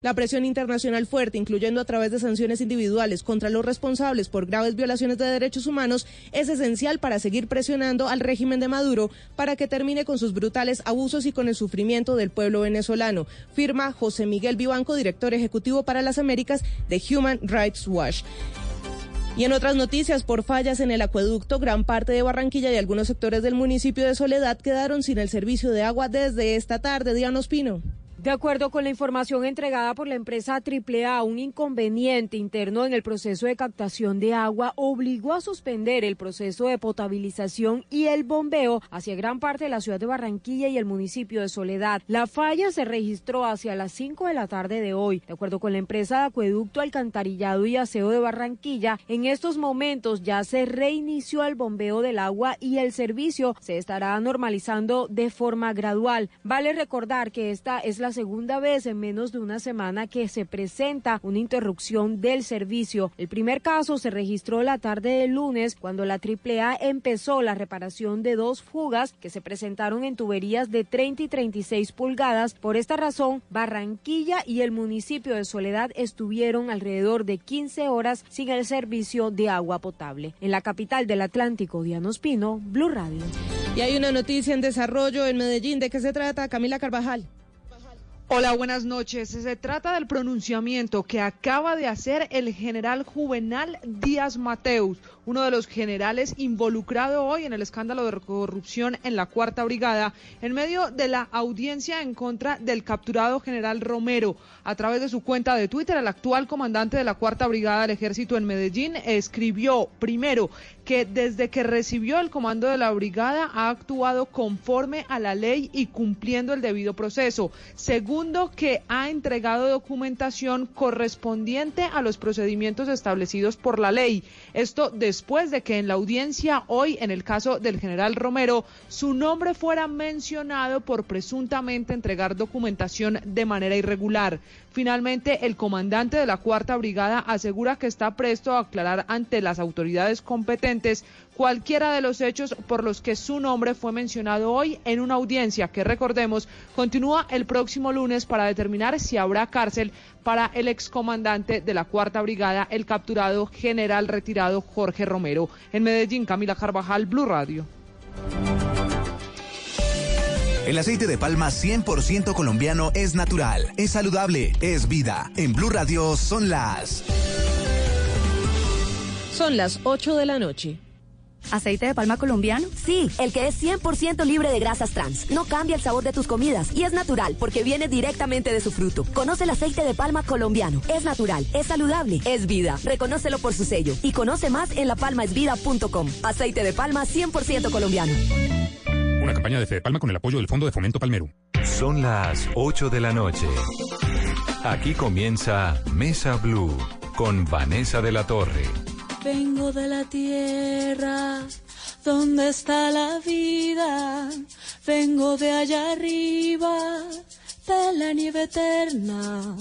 La presión internacional fuerte, incluyendo a través de sanciones individuales contra los responsables por graves violaciones de derechos humanos, es esencial para seguir presionando al régimen de Maduro para que termine con sus brutales abusos y con el sufrimiento del pueblo venezolano, firma José Miguel Vivanco, director ejecutivo para las Américas de Human Rights Watch. Y en otras noticias, por fallas en el acueducto, gran parte de Barranquilla y algunos sectores del municipio de Soledad quedaron sin el servicio de agua desde esta tarde. Diana Ospino. De acuerdo con la información entregada por la empresa AAA, un inconveniente interno en el proceso de captación de agua obligó a suspender el proceso de potabilización y el bombeo hacia gran parte de la ciudad de Barranquilla y el municipio de Soledad. La falla se registró hacia las 5 de la tarde de hoy. De acuerdo con la empresa de acueducto, alcantarillado y aseo de Barranquilla, en estos momentos ya se reinició el bombeo del agua y el servicio se estará normalizando de forma gradual. Vale recordar que esta es la segunda vez en menos de una semana que se presenta una interrupción del servicio. El primer caso se registró la tarde del lunes cuando la AAA empezó la reparación de dos fugas que se presentaron en tuberías de 30 y 36 pulgadas. Por esta razón, Barranquilla y el municipio de Soledad estuvieron alrededor de 15 horas sin el servicio de agua potable. En la capital del Atlántico, Diana Espino, Blue Radio. Y hay una noticia en desarrollo en Medellín. ¿De qué se trata, Camila Carvajal? Hola, buenas noches. Se trata del pronunciamiento que acaba de hacer el general Juvenal Díaz Mateus, uno de los generales involucrado hoy en el escándalo de corrupción en la Cuarta Brigada, en medio de la audiencia en contra del capturado general Romero. A través de su cuenta de Twitter, el actual comandante de la Cuarta Brigada del Ejército en Medellín escribió primero que desde que recibió el comando de la brigada ha actuado conforme a la ley y cumpliendo el debido proceso. Segundo, que ha entregado documentación correspondiente a los procedimientos establecidos por la ley. Esto después de que en la audiencia hoy, en el caso del general Romero, su nombre fuera mencionado por presuntamente entregar documentación de manera irregular. Finalmente, el comandante de la Cuarta Brigada asegura que está presto a aclarar ante las autoridades competentes cualquiera de los hechos por los que su nombre fue mencionado hoy en una audiencia que, recordemos, continúa el próximo lunes para determinar si habrá cárcel para el excomandante de la Cuarta Brigada, el capturado general retirado Jorge Romero. En Medellín, Camila Carvajal, Blue Radio. El aceite de palma 100% colombiano es natural, es saludable, es vida. En Blue Radio son las... Son las 8 de la noche. ¿Aceite de palma colombiano? Sí, el que es 100% libre de grasas trans. No cambia el sabor de tus comidas y es natural porque viene directamente de su fruto. Conoce el aceite de palma colombiano. Es natural, es saludable, es vida. Reconócelo por su sello y conoce más en lapalmaesvida.com. Aceite de palma 100% colombiano. Una campaña de Fede Palma con el apoyo del Fondo de Fomento Palmero. Son las 8 de la noche. Aquí comienza Mesa Blue con Vanessa de la Torre. Vengo de la tierra donde está la vida. Vengo de allá arriba de la nieve eterna.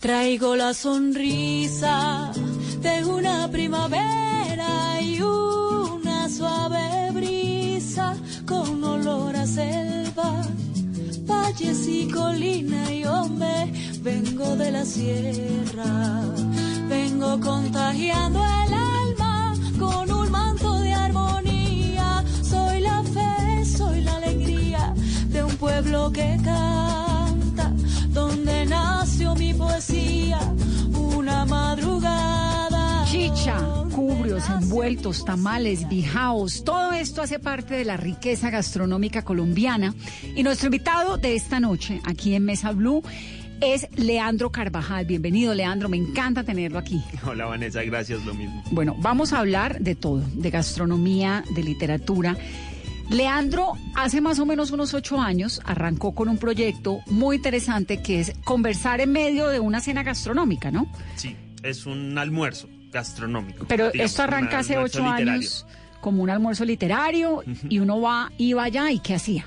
Traigo la sonrisa de una primavera y una suave brisa con olor a selva, valles y colina y hombre, vengo de la sierra, contagiando el alma con un manto de armonía, soy la fe, soy la alegría de un pueblo que canta, donde nació mi poesía, una madrugada. Chicha, cubrios, envueltos, tamales, bijaos, todo esto hace parte de la riqueza gastronómica colombiana. Y nuestro invitado de esta noche, aquí en Mesa Blue, es Leandro Carvajal. Bienvenido, Leandro, me encanta tenerlo aquí. Hola, Vanessa, gracias, lo mismo. Bueno, vamos a hablar de todo, de gastronomía, de literatura. Leandro, hace más o menos unos ocho años, arrancó con un proyecto muy interesante que es conversar en medio de una cena gastronómica, ¿no? Sí, es un almuerzo gastronómico. Pero digamos, esto arranca hace ocho literario. años como un almuerzo literario y uno va, iba allá y ¿qué hacía?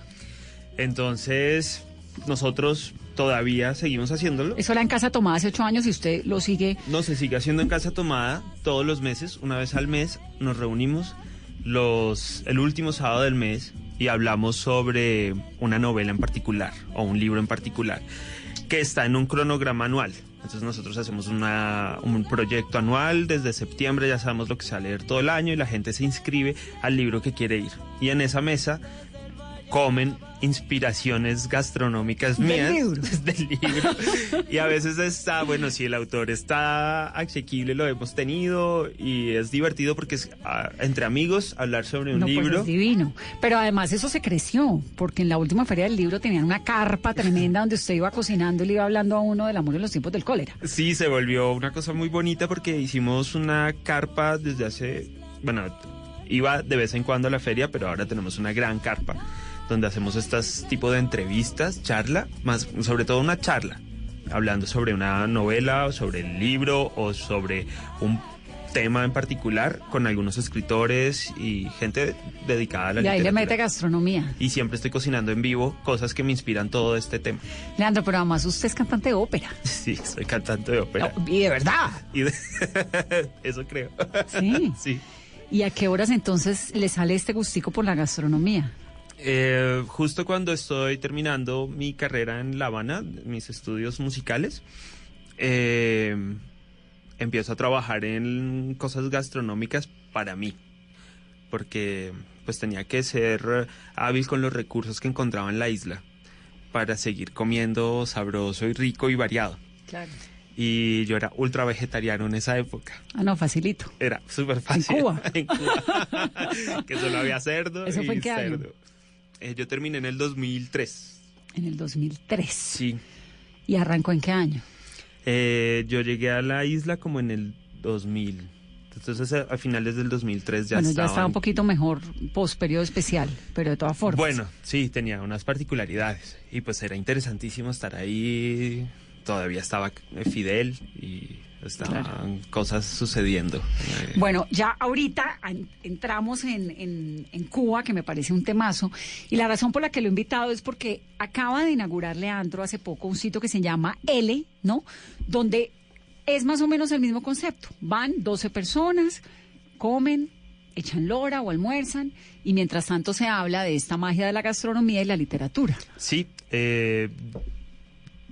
Entonces, nosotros todavía seguimos haciéndolo. Eso era en Casa Tomada hace ocho años y usted lo sigue. No, se sigue haciendo en Casa Tomada todos los meses, una vez al mes, nos reunimos los, el último sábado del mes y hablamos sobre una novela en particular o un libro en particular que está en un cronograma anual. Entonces nosotros hacemos una, un proyecto anual, desde septiembre ya sabemos lo que se va a leer todo el año y la gente se inscribe al libro que quiere ir. Y en esa mesa comen inspiraciones gastronómicas Del mías libro. del libro. Y a veces está, bueno, si el autor está asequible, lo hemos tenido y es divertido porque es ah, entre amigos hablar sobre un no, pues libro. es divino. Pero además eso se creció, porque en la última feria del libro tenían una carpa tremenda donde usted iba cocinando y le iba hablando a uno del amor en los tiempos del cólera. Sí, se volvió una cosa muy bonita porque hicimos una carpa desde hace, bueno, iba de vez en cuando a la feria, pero ahora tenemos una gran carpa donde hacemos estas tipo de entrevistas, charla, más sobre todo una charla, hablando sobre una novela o sobre el libro o sobre un tema en particular con algunos escritores y gente dedicada a la Y ahí le literatura. mete gastronomía. Y siempre estoy cocinando en vivo cosas que me inspiran todo este tema. Leandro, pero además usted es cantante de ópera. Sí, soy cantante de ópera. Y de verdad. Y de- Eso creo. Sí. Sí. ¿Y a qué horas entonces le sale este gustico por la gastronomía? Eh, justo cuando estoy terminando mi carrera en La Habana, mis estudios musicales, eh, empiezo a trabajar en cosas gastronómicas para mí, porque pues tenía que ser hábil con los recursos que encontraba en la isla para seguir comiendo sabroso y rico y variado. Claro. Y yo era ultra vegetariano en esa época. Ah, no, facilito. Era súper fácil. Cuba? En Cuba. que solo había cerdo ¿Eso y fue en qué año? Eh, yo terminé en el 2003. En el 2003. Sí. ¿Y arrancó en qué año? Eh, yo llegué a la isla como en el 2000. Entonces a, finales del 2003 ya bueno, estaba. ya estaba un poquito mejor post periodo especial, pero de todas formas. Bueno, sí, tenía unas particularidades. Y pues era interesantísimo estar ahí. Todavía estaba eh, Fidel y estaban cosas sucediendo. Bueno, ya ahorita en- entramos en, en- en Cuba, que me parece un temazo, y la razón por la que lo he invitado es porque acaba de inaugurar Leandro hace poco un sitio que se llama L, ¿no? Donde es más o menos el mismo concepto. Van 12 personas, comen, echan lora o almuerzan, y mientras tanto se habla de esta magia de la gastronomía y la literatura. Sí, eh,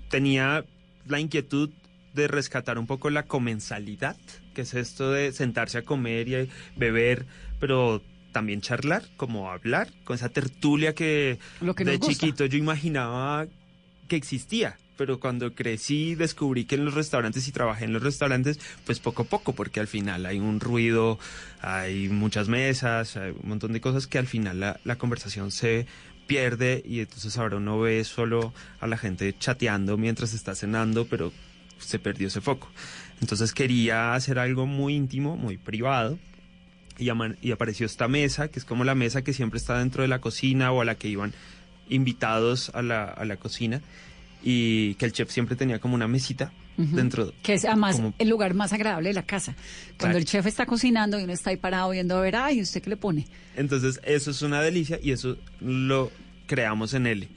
tenía la inquietud de rescatar un poco la comensalidad, que es esto de sentarse a comer y a beber, pero también charlar, como hablar, con esa tertulia que, Lo que de chiquito yo imaginaba que existía. Pero cuando crecí descubrí que en los restaurantes y trabajé en los restaurantes, pues poco a poco, porque al final hay un ruido, hay muchas mesas, hay un montón de cosas que al final la, la conversación se pierde y entonces ahora uno ve solo a la gente chateando mientras está cenando, pero se perdió ese foco. Entonces quería hacer algo muy íntimo, muy privado. Y, apareció esta mesa, que es como la mesa que siempre está dentro de la cocina o a la que iban invitados a la, a la cocina. Y que el chef siempre tenía como una mesita Ujú. dentro. Que es además como- el lugar más agradable de la casa. Cuando Claro. el chef está cocinando y uno está ahí parado viendo a ver, ay, ¿usted qué le pone? Entonces, eso es una delicia y eso lo creamos en L.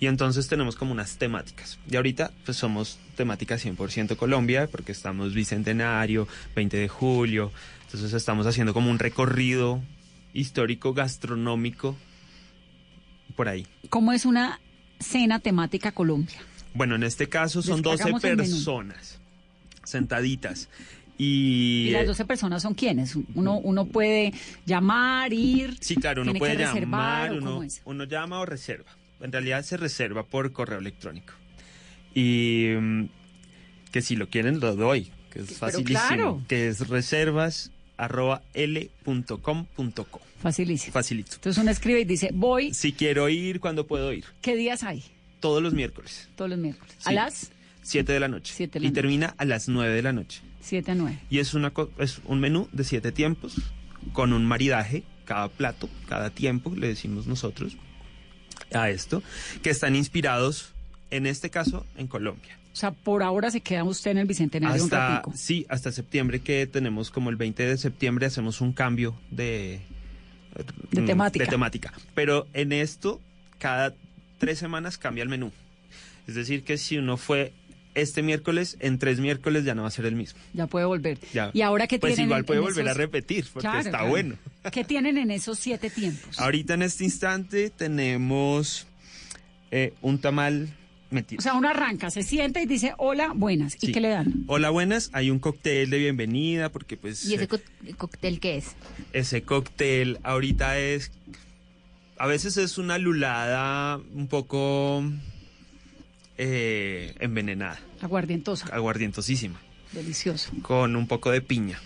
Y entonces tenemos como unas temáticas. Y ahorita, pues somos temática 100% Colombia, porque estamos bicentenario, 20 de julio. Entonces, estamos haciendo como un recorrido histórico, gastronómico, por ahí. ¿Cómo es una cena temática Colombia? Bueno, en este caso son 12 Hagamos el menú. personas sentaditas. Y, ¿Y las eh, 12 personas son quiénes? Uno, uno puede llamar, ir. Sí, claro, uno puede llamar, ¿o cómo uno, uno llama o reserva. En realidad se reserva por correo electrónico. Y mm, que si lo quieren lo doy, que es facilísimo. claro. Que es reservas arroba l.com.co. Facilísimo. Facilito. Entonces uno escribe y dice, voy, Si quiero ir, ¿cuándo puedo ir? ¿qué días hay? Todos los miércoles, Todos los miércoles. A las 7 de la noche. Siete de la y noche. termina a las 9 de la noche. 7 a 9. Y es, una, es un menú de siete tiempos con un maridaje cada plato, cada tiempo, le decimos nosotros a esto, que están inspirados, en este caso, en Colombia. O sea, por ahora se queda usted en el Bicentenario un Hasta, ratico. sí, hasta septiembre que tenemos como el 20 de septiembre hacemos un cambio de, De mm, temática. de temática. Pero en esto, cada tres semanas cambia el menú. Es decir, que si uno fue este miércoles, en tres miércoles ya no va a ser el mismo. Ya puede volver. Ya. ¿Y ahora qué Pues tienen igual puede volver esos- a repetir, porque Claro, está claro. bueno. ¿Qué tienen en esos siete tiempos? Ahorita en este instante tenemos eh, un tamal mentira. O sea, uno arranca, se sienta y dice, hola, buenas. ¿Y Sí. qué le dan? Hola, buenas. Hay un cóctel de bienvenida porque pues ¿Y ese eh, cóctel qué es? ese cóctel ahorita es a veces es una lulada un poco eh, envenenada, Aguardientosa. aguardientosísima, Delicioso. con un poco de piña.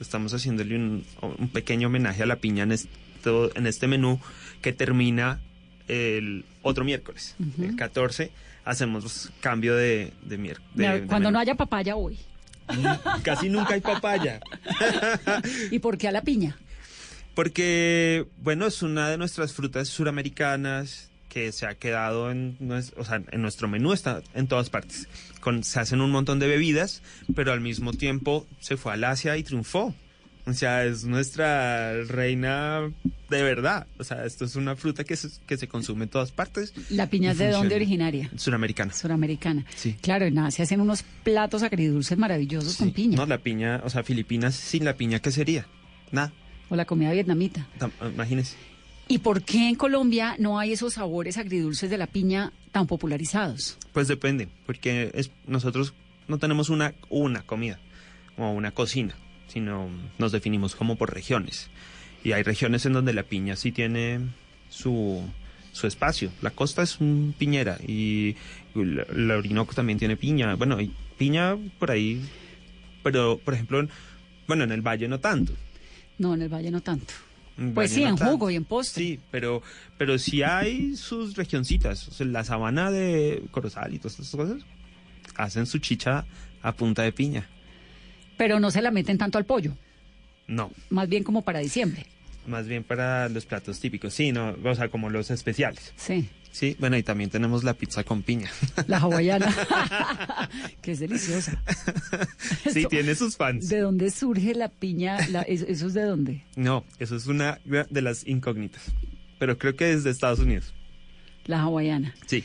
Estamos haciéndole un, un pequeño homenaje a la piña en, esto, en este menú que termina el otro miércoles, el 14. Hacemos cambio de, de miércoles. Cuando no haya papaya, voy. Casi nunca hay papaya. ¿Y por qué a la piña? Porque, bueno, es una de nuestras frutas suramericanas que se ha quedado en, nues- o sea, en nuestro menú, está en todas partes. Con, se hacen un montón de bebidas, pero al mismo tiempo se fue al Asia y triunfó. O sea, es nuestra reina de verdad. O sea, esto es una fruta que se, que se consume en todas partes. ¿La piña es de dónde originaria? Suramericana. Suramericana. Sí. Claro, en Asia hacen unos platos agridulces maravillosos con piña. No, la piña, o sea, Filipinas sin la piña, ¿qué sería? Nada. O la comida vietnamita. Tam- Imagínese. ¿Y por qué en Colombia no hay esos sabores agridulces de la piña tan popularizados? Pues depende, porque es, nosotros no tenemos una, una comida o una cocina, sino nos definimos como por regiones. Y hay regiones en donde la piña sí tiene su, su espacio. La costa es un piñera y la, la Orinoco también tiene piña. Bueno, hay piña por ahí, pero por ejemplo, en- bueno, en el valle no tanto. No, en el Valle no tanto. Pues sí, en tanto. jugo y en postre. Sí, pero, pero sí hay sus regioncitas. O sea, la sabana de Corozal y todas estas cosas hacen su chicha a punta de piña. Pero no se la meten tanto al pollo, No, más bien como para diciembre. más bien para los platos típicos. Sí, no, o sea, como los especiales. Sí, Sí, bueno, y también tenemos la pizza con piña. la hawaiana, que es deliciosa. sí, Esto- tiene sus fans. ¿De dónde surge la piña? La- ¿eso, eso es de dónde? No, eso es una de las incógnitas. Pero creo que es de Estados Unidos. La hawaiana. Sí.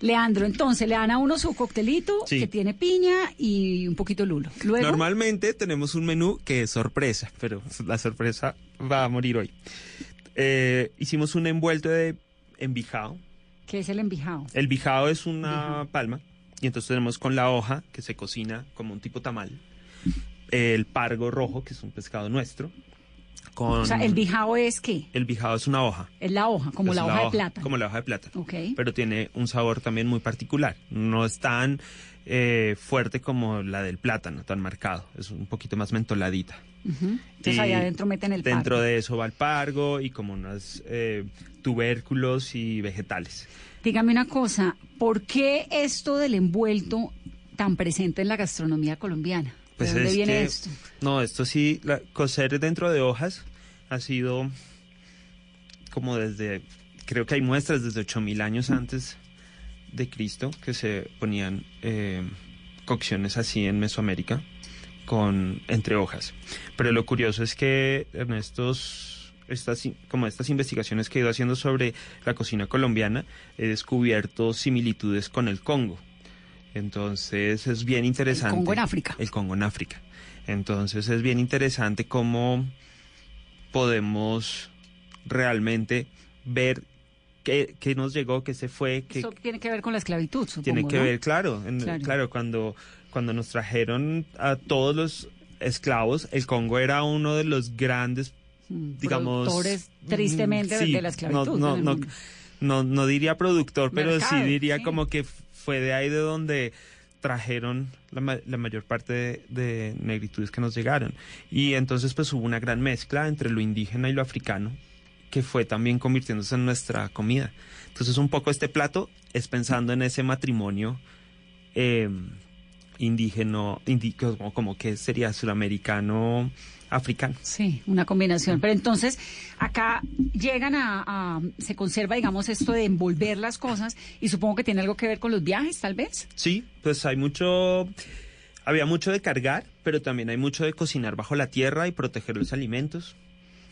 Leandro, entonces le dan a uno su coctelito Sí. que tiene piña y un poquito lulo. Luego, Normalmente tenemos un menú que es sorpresa, pero la sorpresa va a morir hoy. Eh, hicimos un envuelto de envijado. ¿Qué es el envijado? El bijao es una palma y entonces tenemos con la hoja que se cocina como un tipo tamal. El pargo rojo, que es un pescado nuestro. Con O sea, el bijao es qué? El bijao es una hoja. Es la hoja, como Es la, hoja, de plata. Como la hoja de plata. Ok. Pero tiene un sabor también muy particular. No es tan eh, fuerte como la del plátano, tan marcado. Es un poquito más mentoladita. Entonces Y allá adentro meten el Dentro pargo. de eso va el pargo y como unos eh, tubérculos y vegetales. Dígame una cosa, ¿por qué esto del envuelto tan presente en la gastronomía colombiana? ¿De dónde Pues es viene que- esto? No, esto sí, la, coser dentro de hojas ha sido como desde, creo que hay muestras desde 8000 años antes de Cristo que se ponían eh, cocciones así en Mesoamérica con entre hojas. Pero lo curioso es que en estos estas como estas investigaciones que he ido haciendo sobre la cocina colombiana he descubierto similitudes con el Congo. Entonces es bien interesante. Congo en África. El Congo en África. Entonces es bien interesante cómo podemos realmente ver qué, qué nos llegó, qué se fue, qué Eso tiene que ver con la esclavitud, supongo, tiene que ¿no? ver, claro, en- Claro. claro, cuando, cuando nos trajeron a todos los esclavos, el Congo era uno de los grandes, Mm, digamos... productores, tristemente, mm, de la esclavitud No, no, no, no, no diría productor, pero sí diría sí. como que fue de ahí de donde trajeron la, ma- la mayor parte de, de negritudes que nos llegaron. Y entonces pues hubo una gran mezcla entre lo indígena y lo africano, que fue también convirtiéndose en nuestra comida. Entonces un poco este plato es pensando en ese matrimonio eh, indígena, como que sería suramericano, africano. Sí, una combinación. Pero entonces, acá llegan a, a- se conserva, digamos, esto de envolver las cosas y supongo que tiene algo que ver con los viajes, tal vez. Sí, pues hay mucho, había mucho de cargar, pero también hay mucho de cocinar bajo la tierra y proteger los alimentos.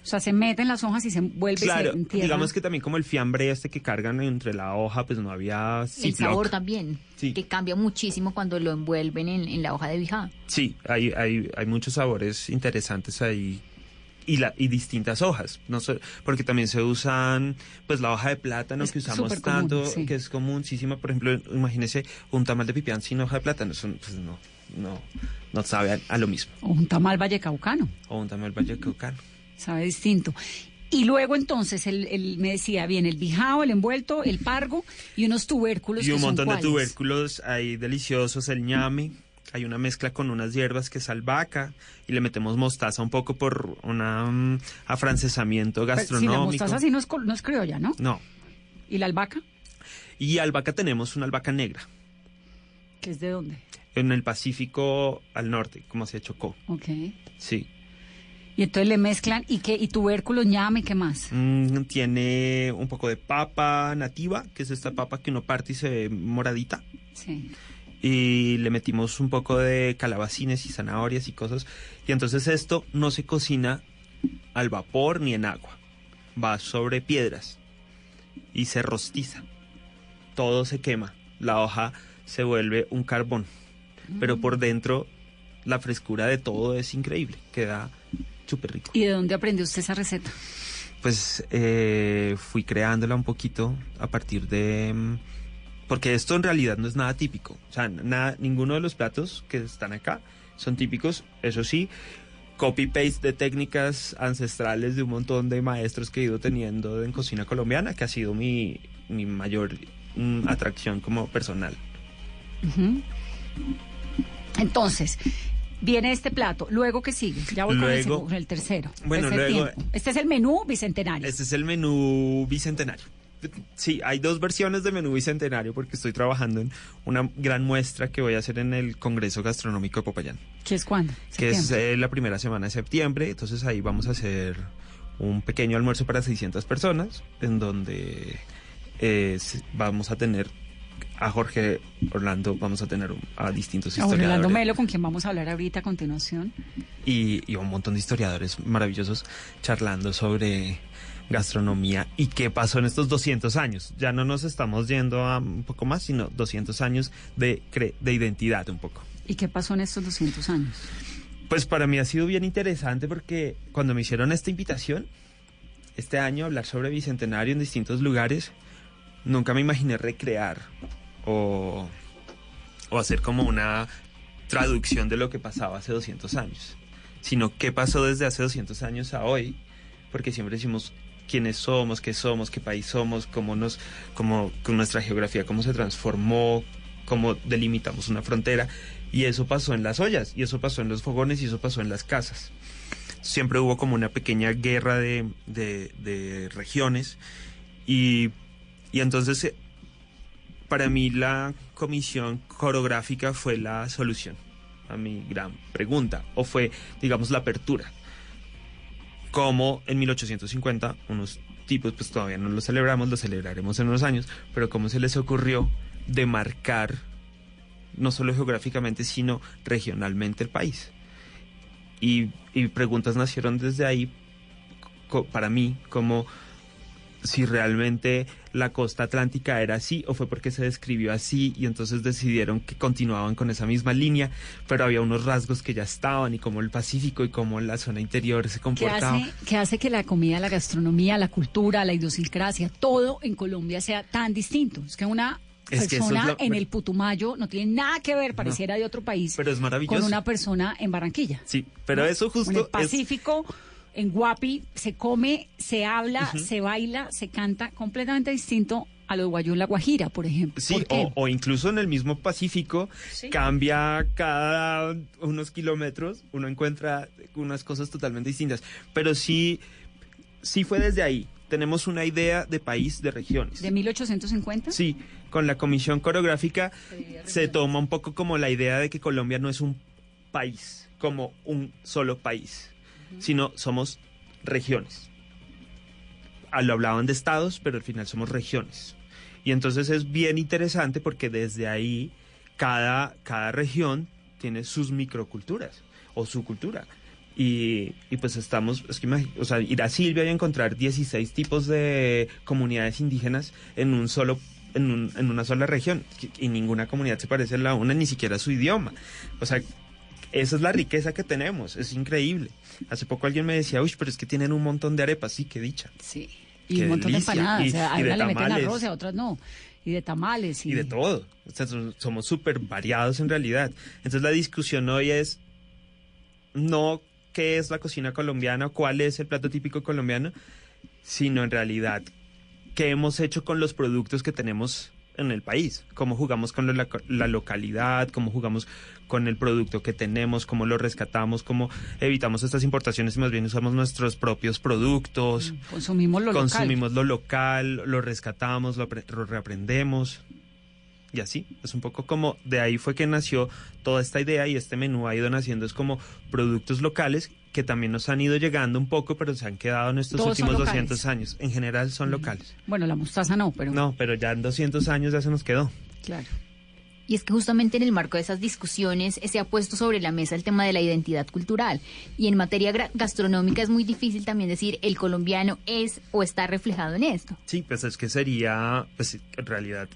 O sea, se meten las hojas y se envuelve y Claro, se entierra. digamos que también como el fiambre este que cargan entre la hoja, pues no había El sabor también, Sí. que cambia muchísimo cuando lo envuelven en, en la hoja de bijá. Sí, hay, hay, hay muchos sabores interesantes ahí y, la, y distintas hojas, no sé, porque también se usan pues la hoja de plátano Es que usamos común, tanto, sí. que es comunísima, por ejemplo, imagínese un tamal de pipián sin hoja de plátano, eso pues no, no, no sabe a, a lo mismo, O un tamal vallecaucano, o un tamal vallecaucano. Sabe distinto. Y luego entonces, el- me decía, viene el bijao, el envuelto, el pargo y unos tubérculos. Y que un son montón de tubérculos ahí deliciosos, el ñame. Hay una mezcla con unas hierbas que es albahaca y le metemos mostaza un poco por un afrancesamiento Pero, Sí, la gastronómico. mostaza sí no es, no es criolla, ¿no? No. ¿Y la albahaca? Y albahaca tenemos una albahaca negra ¿Que es de dónde? en el Pacífico al norte, como se Chocó. Ok. Sí. Y entonces le mezclan, ¿y qué? ¿Y tubérculos, ñame, qué más? Mm, tiene un poco de papa nativa, que es esta papa que uno parte y se ve moradita. Sí. y le metimos un poco de calabacines y zanahorias y cosas. Y entonces esto no se cocina al vapor ni en agua. Va sobre piedras y se rostiza. Todo se quema. La hoja se vuelve un carbón. Pero por dentro la frescura de todo es increíble. Queda súper rico. ¿Y de dónde aprendió usted esa receta? Pues eh, fui creándola un poquito a partir de... mm, Porque esto en realidad no es nada típico. O sea, nada, ninguno de los platos que están acá son típicos. Eso sí, copy-paste de técnicas ancestrales de un montón de maestros que he ido teniendo en cocina colombiana, que ha sido mi, mi mayor mm, atracción como personal. Entonces, viene este plato. ¿Luego qué sigue? Ya voy con, el, con el tercero. Bueno, luego- tiempo. Este es el menú bicentenario. Este es el menú bicentenario. Sí, hay dos versiones de menú bicentenario porque estoy trabajando en una gran muestra que voy a hacer en el Congreso Gastronómico de Popayán, ¿Qué es cuándo? que es eh, la primera semana de septiembre. Entonces ahí vamos a hacer un pequeño almuerzo para 600 personas en donde eh, vamos a tener a Jorge Orlando, vamos a tener a distintos A Orlando historiadores Melo, con quien vamos a hablar ahorita a continuación. y, y un montón de historiadores maravillosos charlando sobre gastronomía y qué pasó en estos 200 años. Ya no nos estamos yendo a un poco más, sino 200 años de, cre- de identidad un poco. ¿Y qué pasó en estos 200 años? Pues para mí ha sido bien interesante porque cuando me hicieron esta invitación, este año, hablar sobre Bicentenario en distintos lugares, nunca me imaginé recrear o, o hacer como una traducción de lo que pasaba hace 200 años, sino qué pasó desde hace 200 años a hoy, porque siempre decimos quiénes somos, qué somos, qué país somos, cómo nos, cómo, con nuestra geografía, cómo se transformó, cómo delimitamos una frontera, y eso pasó en las ollas, y eso pasó en los fogones, y eso pasó en las casas. Siempre hubo como una pequeña guerra de, de- de regiones, y, y entonces eh, para mí la comisión coreográfica fue la solución a mi gran pregunta, o fue, digamos, la apertura. Como en 1850 unos tipos, pues todavía no lo celebramos, lo celebraremos en unos años, pero cómo se les ocurrió demarcar no solo geográficamente, sino regionalmente el país. Y, y preguntas nacieron desde ahí para mí, como si realmente la costa atlántica era así o fue porque se describió así y entonces decidieron que continuaban con esa misma línea, pero había unos rasgos que ya estaban y como el Pacífico y como la zona interior se ¿Qué comportaba. hace, qué hace que la comida, la gastronomía, la cultura, la idiosincrasia, todo en Colombia sea tan distinto? Es que una Es que eso es persona lo- en el Putumayo no tiene nada que ver, pareciera de otro país, Pero es maravilloso. con una persona en Barranquilla. Sí, pero eso En justo el es- Pacífico, en Guapi, se come, se habla, se baila, se canta completamente distinto a lo de Guayú en La Guajira, por ejemplo. Sí, o, o incluso en el mismo Pacífico Sí. cambia cada unos kilómetros, uno encuentra unas cosas totalmente distintas. Pero sí, sí fue desde ahí. tenemos una idea de país de regiones. ¿De 1850? Sí, con la comisión coreográfica se toma un poco como la idea de que Colombia no es un país, como un solo país, sino somos regiones. Ah, Lo hablaban de estados, pero al final somos regiones. Y entonces es bien interesante porque desde ahí cada, cada región tiene sus microculturas o su cultura. Y, y pues estamos, es que o sea, ir a Silvia y encontrar 16 tipos de comunidades indígenas en un solo en, un- en una sola región y ninguna comunidad se parece a la una, ni siquiera su idioma. O sea, esa es la riqueza que tenemos, es increíble. Hace poco alguien me decía, uy, pero es que tienen un montón de arepas, sí, qué dicha. Sí. Y Qué un montón delicia. de empanadas. Y- o sea, a una le meten arroz y a otras no. Y de tamales. Y, y de todo. O sea, so- somos súper variados en realidad. Entonces la discusión hoy es no qué es la cocina colombiana o cuál es el plato típico colombiano, sino en realidad qué hemos hecho con los productos que tenemos en el país, cómo jugamos con la, la localidad, cómo jugamos con el producto que tenemos, cómo lo rescatamos, cómo evitamos estas importaciones y más bien usamos nuestros propios productos Consumimos lo local. consumimos lo local, lo rescatamos, lo reaprendemos. Y así, es un poco como de ahí fue que nació toda esta idea y este menú ha ido naciendo, es como productos locales que también nos han ido llegando un poco, pero se han quedado en estos Todos últimos locales. 200 años. En general son locales. Bueno, la mostaza no, pero. No, pero ya en 200 años ya se nos quedó. Claro. Y es que justamente en el marco de esas discusiones se ha puesto sobre la mesa el tema de la identidad cultural. Y en materia gastronómica es muy difícil también decir el colombiano es o está reflejado en esto. Sí, pues es que sería, pues en realidad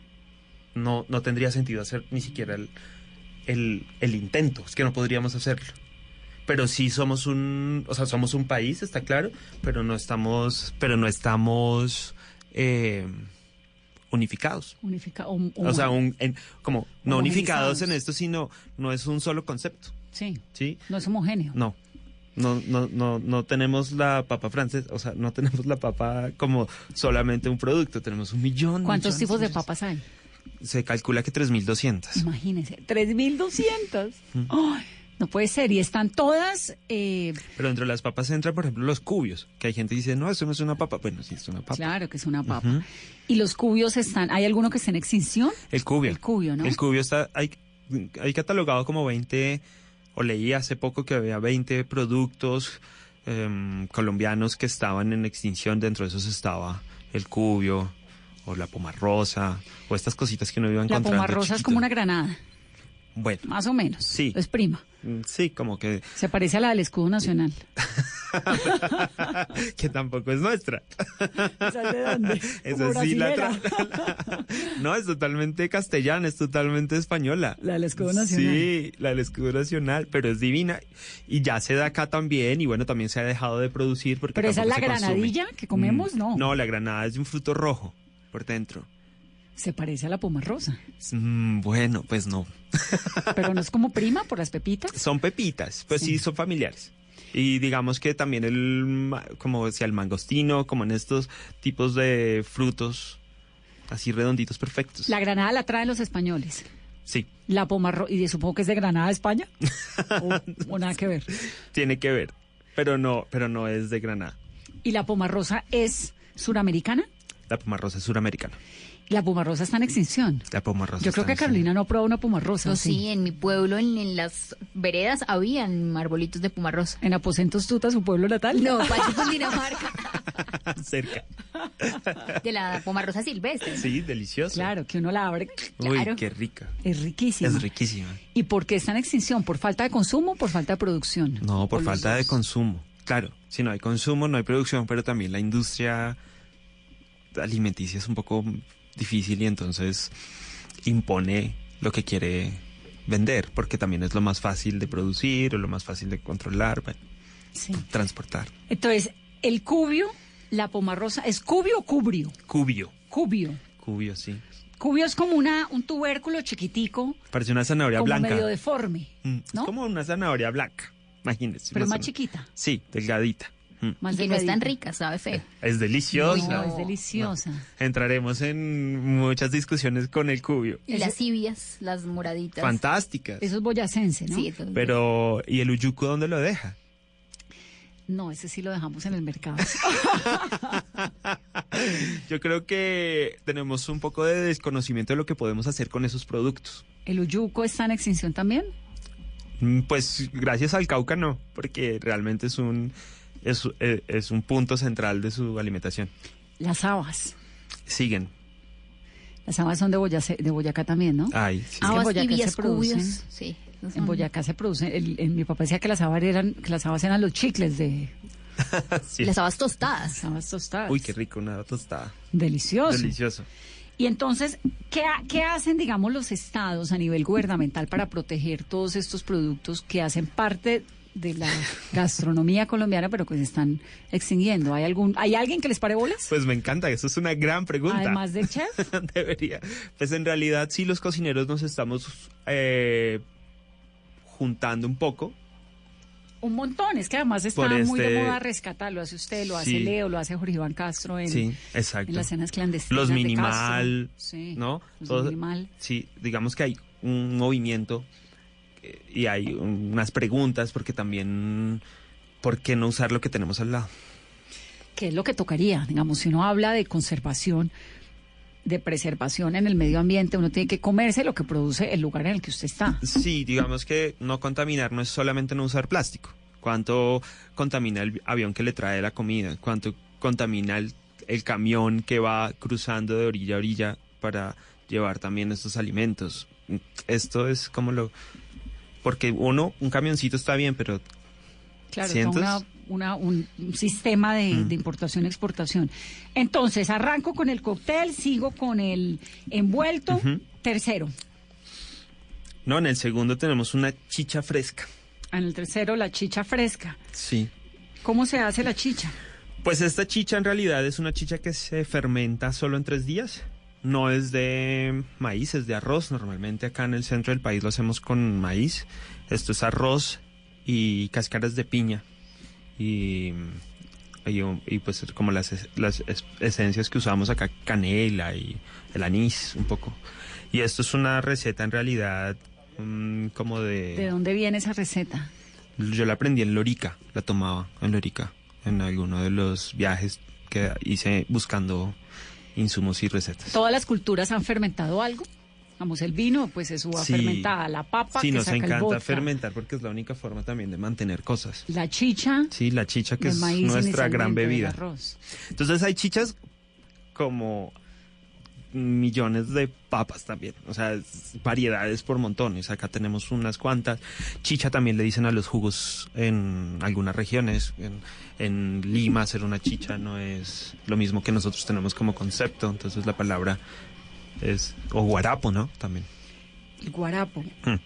no, no tendría sentido hacer ni siquiera el, el, el intento, es que no podríamos hacerlo. Pero sí somos un, o sea, somos un país, está claro, pero no estamos, pero no estamos eh, unificados. Unifica, o, O sea, un, en- como no unificados en esto, sino no es un solo concepto. Sí. ¿Sí? No es homogéneo. No. No, no, no, no tenemos la papa francesa, o sea, no tenemos la papa como solamente un producto, tenemos un millón. ¿Cuántos millones, tipos de papas hay? Se calcula que 3.200. Imagínense, 3.200. Mm. Ay, no puede ser. Y están todas. eh, Pero dentro de las papas entran, por ejemplo, los cubios, que hay gente que dice, no, eso no es una papa. Bueno, sí, es una papa. claro que es una papa. Y los cubios están. ¿Hay alguno que esté en extinción? El cubio. El cubio, ¿no? El cubio está, hay, hay catalogado como 20, o leí hace poco que había 20 productos em, colombianos que estaban en extinción. Dentro de esos estaba el cubio, o la pomarrosa, o estas cositas que uno iba La encontrando. pomarrosa es como una granada, Bueno, más o menos. Sí. Es prima. mm, sí, como que, Se parece a la del escudo nacional. que tampoco es nuestra. ¿Esa de dónde? Esa Como sí la tra- No, es totalmente castellana, es totalmente española. La del escudo nacional. Sí, la del escudo nacional, pero es divina. Y ya se da acá también, y bueno, también se ha dejado de producir porque Pero esa es la consume. granadilla que comemos, Mm, no. No, la granada es de un fruto rojo por dentro. Se parece a la pomarrosa. Mm, bueno, pues no. Pero no es como prima por las pepitas. Son pepitas, pues sí, son familiares. Y digamos que también el, como decía, el mangostino, como en estos tipos de frutos así redonditos perfectos. La granada la traen los españoles. Sí, La pomarrosa, y supongo que es de Granada, España. o, o nada que ver. tiene que ver, pero no, pero no es de Granada. ¿Y la pomarrosa es suramericana? La pomarrosa es suramericana. La pomarrosa está en extinción. La pomarrosa Yo creo que Carolina no ha probado una pomarrosa. No, ¿o sí, en mi pueblo, en, en las veredas, habían arbolitos de pumarrosa. ¿En Aposentos Tuta, su pueblo natal? No, Pacho, Cundinamarca, cerca. de la pumarrosa silvestre. Sí, delicioso. Claro, que uno la abre. Uy, claro. qué rica. Es riquísima. Es riquísima. ¿Y por qué está en extinción? ¿Por falta de consumo o por falta de producción? No, por ¿O los falta de consumo. Claro, si no hay consumo, no hay producción, pero también la industria alimenticia es un poco difícil y entonces impone lo que quiere vender, porque también es lo más fácil de producir o lo más fácil de controlar, bueno, Sí. transportar. Entonces, el cubio, la pomarrosa, ¿es cubio o cubrio? Cubio, Cubio. cubio, sí. Cubio es como una, un tubérculo chiquitico, Parece una zanahoria como blanca. medio deforme, Mm, ¿no? Es como una zanahoria blanca, imagínense. pero más chiquita. Sí, delgadita. Mm. Más Y que no es tan rica, sabe feo. Es deliciosa. No, es deliciosa. Entraremos en muchas discusiones con el cubio. Y las cibias, las moraditas. Fantásticas. Eso es boyacense, ¿no? Sí, todo. Pero, ¿y el uyuco dónde lo deja? No, ese sí lo dejamos en el mercado. Yo creo que tenemos un poco de desconocimiento de lo que podemos hacer con esos productos. ¿El uyuco está en extinción también? Mm, Pues gracias al Cauca no, porque realmente es un es, eh, es un punto central de su alimentación. Las habas. Siguen. Las habas son de, Boyace- de Boyacá también, ¿no? Ay, sí. Que en Habas, Boyacá se producen- cubios, sí, En Boyacá se producen. el- el- mi papá decía que las habas eran, que las habas eran los chicles de Sí. Las habas tostadas. las habas tostadas. Uy, qué rico, una tostada. Delicioso. Delicioso. Y entonces, ¿qué, ¿qué hacen, digamos, los estados a nivel gubernamental para proteger todos estos productos que hacen parte de la gastronomía colombiana, pero que se están extinguiendo? ¿Hay algún, ¿hay alguien que les pare bolas? Pues me encanta, eso es una gran pregunta. Además del chef. Debería. Pues en realidad sí los cocineros nos estamos eh, juntando un poco. Un montón, es que además está muy de este- moda rescatar, lo hace usted, lo hace Sí. Leo, lo hace Jorge Iván Castro en, sí, exacto. en las cenas clandestinas. Los de minimal, Castro. Sí, ¿no? los Todo- minimal. Sí, digamos que hay un movimiento y hay unas preguntas porque también, ¿por qué no usar lo que tenemos al lado? ¿Qué es lo que tocaría? Digamos, si uno habla de conservación, de preservación en el medio ambiente, uno tiene que comerse lo que produce el lugar en el que usted está. Sí, digamos que no contaminar no es solamente no usar plástico. ¿Cuánto contamina el avión que le trae la comida? ¿Cuánto contamina el, el camión que va cruzando de orilla a orilla para llevar también estos alimentos? Esto es como lo... Porque uno, un camioncito está bien, pero Claro, está una, una- un sistema de, Mm. de importación-exportación. Entonces, arranco con el cóctel, sigo con el envuelto. Tercero. no, en el segundo tenemos una chicha fresca. En el tercero, la chicha fresca. Sí. ¿Cómo se hace la chicha? Pues esta chicha en realidad es una chicha que se fermenta solo en tres días. No es de maíz, es de arroz. Normalmente acá en el centro del país lo hacemos con maíz. Esto es arroz y cáscaras de piña. Y, y, y, pues como las, las es- esencias que usamos acá, canela y el anís un poco. Y esto es una receta en realidad mm, como ¿De dónde viene esa receta? yo la aprendí en Lorica, la tomaba en Lorica, en alguno de los viajes que hice buscando insumos y recetas. ¿Todas las culturas han fermentado algo? Vamos, el vino, pues es uva Sí. fermentada, la papa, Sí, que nos saca el encanta vodka, fermentar porque es la única forma también de mantener cosas. la chicha, Sí, la chicha que es maíz nuestra gran bebida. arroz. Entonces hay chichas como millones de papas también, o sea, es- variedades por montones. Acá tenemos unas cuantas. Chicha también le dicen a los jugos en algunas regiones. En, en Lima hacer una chicha no es lo mismo que nosotros tenemos como concepto, entonces la palabra es o guarapo, ¿no? También. El guarapo. Hmm.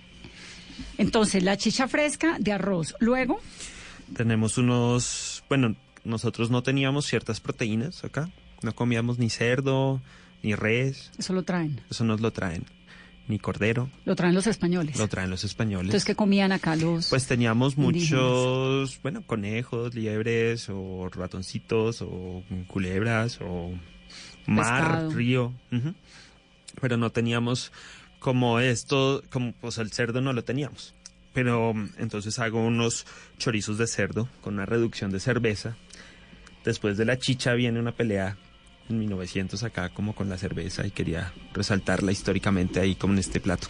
Entonces, la chicha fresca de arroz. Luego, Tenemos unos, bueno, nosotros no teníamos ciertas proteínas acá, no comíamos ni cerdo, ni res, eso lo traen. eso nos lo traen, ni cordero, Lo traen los españoles. lo traen los españoles. Entonces, ¿qué comían acá los...? Pues teníamos indígenas? muchos, bueno, conejos, liebres, o ratoncitos, o culebras, o mar, Pescado. río. Pero no teníamos como esto, como pues el cerdo no lo teníamos. Pero mm, entonces hago unos chorizos de cerdo con una reducción de cerveza. Después de la chicha viene una pelea en 1900 acá como con la cerveza y quería resaltarla históricamente ahí como en este plato.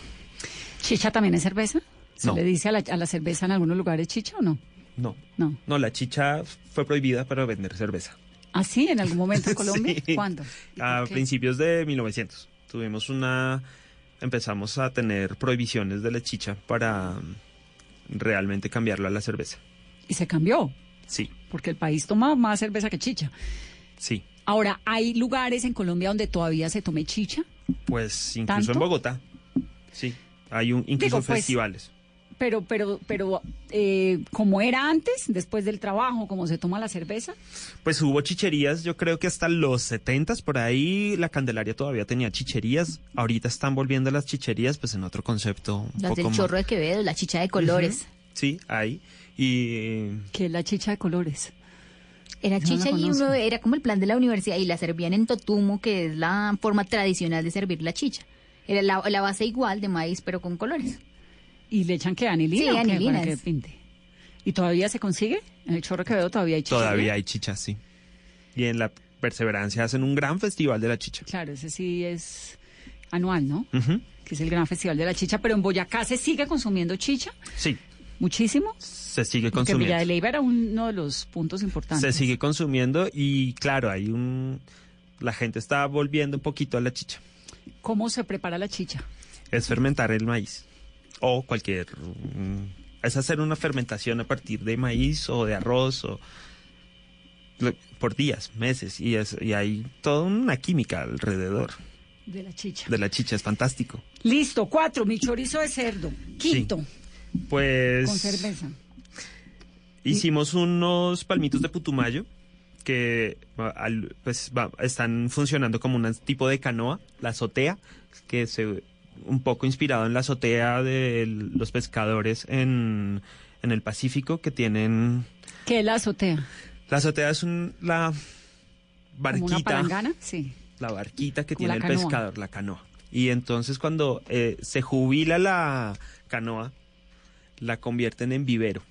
¿Chicha también es cerveza? ¿Se No. le dice a la, a la cerveza en algunos lugares chicha o no? No. No. No, la chicha fue prohibida para vender cerveza. ¿Ah, sí? ¿En algún momento en Colombia? Sí. ¿Cuándo? ¿Y A principios de 1900 tuvimos una empezamos a tener prohibiciones de la chicha para mm, realmente cambiarlo a la cerveza. Y se cambió, Sí, porque el país toma más cerveza que chicha. sí. Ahora, ¿hay lugares en Colombia donde todavía se tome chicha? Pues incluso ¿Tanto? en Bogotá. Sí, hay un incluso Digo, pues, festivales. Pero, pero, pero, eh, como era antes, después del trabajo, como se toma la cerveza, Pues hubo chicherías, yo creo que hasta los 70 por ahí la Candelaria todavía tenía chicherías. Ahorita están volviendo las chicherías pues en otro concepto un Las poco del más- chorro de Quevedo, la chicha de colores. Sí, hay. Y que es la chicha de colores. Era no chicha y uno era como el plan de la universidad y la servían en totumo, que es la forma tradicional de servir la chicha. Era la, la base igual de maíz, pero con colores. ¿Y le echan que anilina Sí, anilina para que pinte? ¿Y todavía se consigue? En el Chorro Quevedo todavía hay chicha. Todavía hay chicha, sí. Y en la Perseverancia hacen un gran festival de la chicha. Claro, ese sí es anual, ¿no? Que es el gran festival de la chicha. Pero en Boyacá se sigue consumiendo chicha. Sí, Muchísimo. se sigue Porque Villa de consumiendo. Leyva era uno de los puntos importantes. Se sigue consumiendo y claro, hay un... La gente está volviendo un poquito a la chicha. ¿Cómo se prepara la chicha? Es fermentar el maíz. O cualquier... mm, Es hacer una fermentación a partir de maíz o de arroz o... Por días, meses. Y, es, y hay toda una química alrededor De la chicha. de la chicha. Es fantástico. Listo, cuatro, mi chorizo de cerdo. Quinto, Pues... con cerveza. Hicimos unos palmitos de putumayo que pues, va- están funcionando como un tipo de canoa, la azotea, que se un poco inspirado en la azotea de los pescadores en, en el Pacífico que tienen ¿Qué es la azotea? la azotea es un, la ¿Como una barquita palangana? Sí. la barquita que Como tiene el pescador, la canoa. Y entonces cuando eh, se jubila la canoa, la convierten en vivero.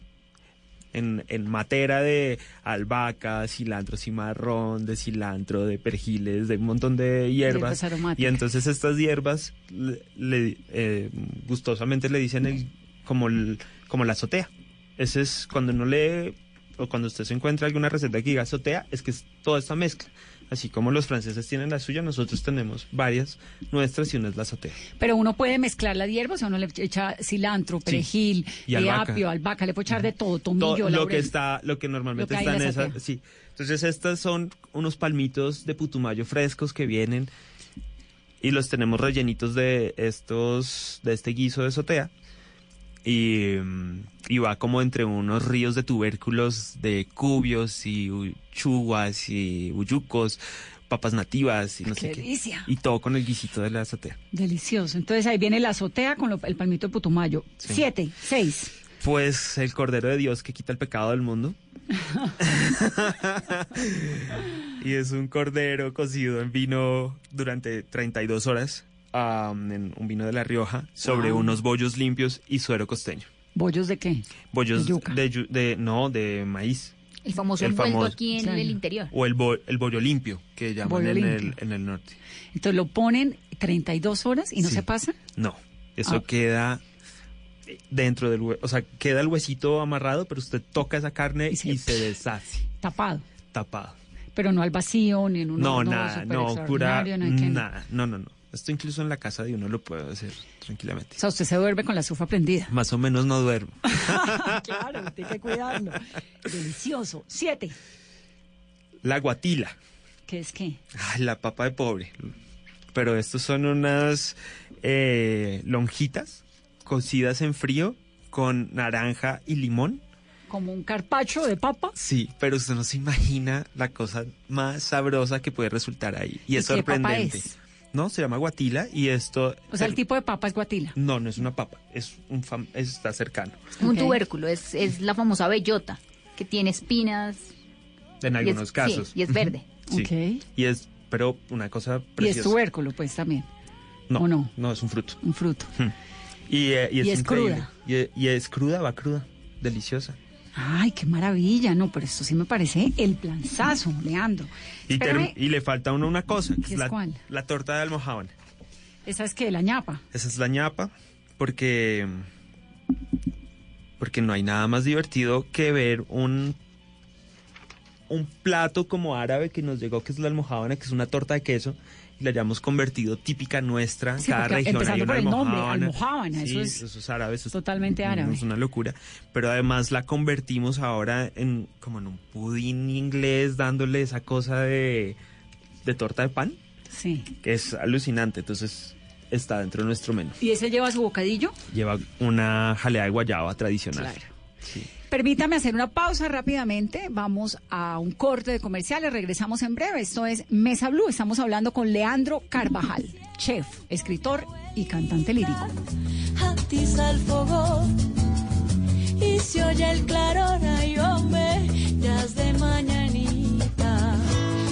En, en matera de albahaca, cilantro cimarrón, de cilantro, de perjiles, de un montón de hierbas. Y entonces estas hierbas le, le- eh, gustosamente le dicen el, como, el- como la azotea. Ese es cuando uno lee o cuando usted se encuentra alguna receta que diga azotea, es que es toda esta mezcla. Así como los franceses tienen la suya, nosotros tenemos varias nuestras y una es la azotea. Pero uno puede mezclar la hierba, o uno le echa cilantro, perejil, Y eh, albahaca. apio, albahaca, le puede echar de todo, Todo tomillo, lo laurel. que está, lo que normalmente Lo que está en esa, sí. Entonces estas son unos palmitos de putumayo frescos que vienen y los tenemos rellenitos de estos, de este guiso de azotea. Y, mm, y va como entre unos ríos de tubérculos de cubios y chuguas y uyucos, papas nativas y no sé ¡Qué qué. delicia! Y todo con el guisito de la azotea. Delicioso. Entonces ahí viene la azotea con lo- el palmito de putumayo. Sí. Siete, seis. Pues el Cordero de Dios que quita el pecado del mundo. y es un cordero cocido en vino durante 32 horas, am, en un vino de La Rioja, sobre Wow. unos bollos limpios y suero costeño. ¿Bollos de qué? Bollos De yuca. de, no, de maíz. El famoso El envuelto famoso. aquí en el interior. O el, bo- el bollo limpio, que llaman Bollo en limpio. el, en el norte. Entonces lo ponen 32 horas y no Sí. se pasa. No, eso Ah. queda dentro del hueso. O sea, queda el huesito amarrado, pero usted toca esa carne y se, deshace, Tapado. tapado. Pero no al vacío, ni en un No, nada, no, pura, no nada, no, no, no. Esto incluso en la casa de uno lo puede hacer tranquilamente. O sea, usted se duerme con la estufa prendida. Más o menos no duermo. claro, tiene que cuidarlo. Delicioso. Siete. La guatila, ¿Qué es qué? ay, la papa de pobre. Pero estos son unas eh, lonjitas cocidas en frío con naranja y limón. Como un carpacho de papa. Sí, pero usted no se imagina la cosa más sabrosa que puede resultar ahí. Y, ¿Y es qué papa sorprendente. es? No, se llama guatila y esto... O sea, el tipo de papa es guatila. No, no es una papa, es un fam- está cercano. Un tubérculo, es, es la famosa bellota, que tiene espinas. En y es- algunos casos. sí, y es verde. Sí. Ok. Y es, pero una cosa Y preciosa. es tubérculo, pues también. No, ¿o no? no, es un fruto. Un fruto. Y, eh, y es, Y es cruda. Y, y es cruda, va cruda. Deliciosa. Ay, qué maravilla. No, pero esto sí me parece el planzazo, Leandro. Y, y le falta uno una cosa, ¿Qué es, la, cuál? la torta de almojábana. esa es que la ñapa. Esa es la ñapa, porque, porque no hay nada más divertido que ver un, un plato como árabe que nos llegó, que es la almojábana, que es una torta de queso, la hayamos convertido típica nuestra. Sí, Cada región hay empezando una por el nombre, almojábana. almojábana, Sí, eso es eso es árabe. eso es totalmente árabe. Es una locura. Pero además la convertimos ahora en como en un pudín inglés, dándole esa cosa de, de torta de pan, Sí. que es alucinante. Entonces está dentro de nuestro menú. ¿Y ese lleva su bocadillo? Lleva una jalea de guayaba tradicional. Claro. Permítame hacer una pausa rápidamente. Vamos a un corte de comerciales. Regresamos en breve. Esto es Mesa Blue. Estamos hablando con Leandro Carvajal, chef, escritor y cantante lírico. el fogón y se oye el claror, ay hombre, ya es de mañanita.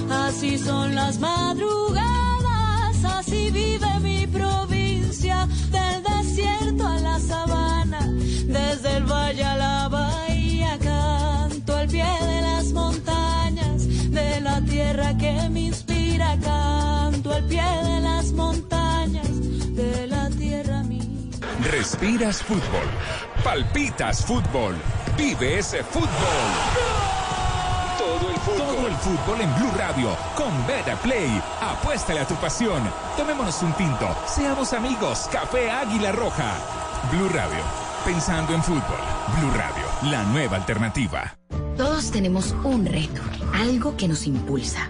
Así son las madrugadas, así vive mi provincia, del desierto a la sabana, desde el valle a la bahía, que me inspira, canto al pie de las montañas de la tierra mía. Respiras fútbol, palpitas fútbol, vive ese fútbol. Todo el fútbol. En Blue Radio con Beta Play. Apuéstale a tu pasión. Tomémonos un tinto. Seamos amigos. Café Águila Roja. Blue Radio. Pensando en fútbol. Blue Radio. La nueva alternativa. Todos tenemos un reto, algo que nos impulsa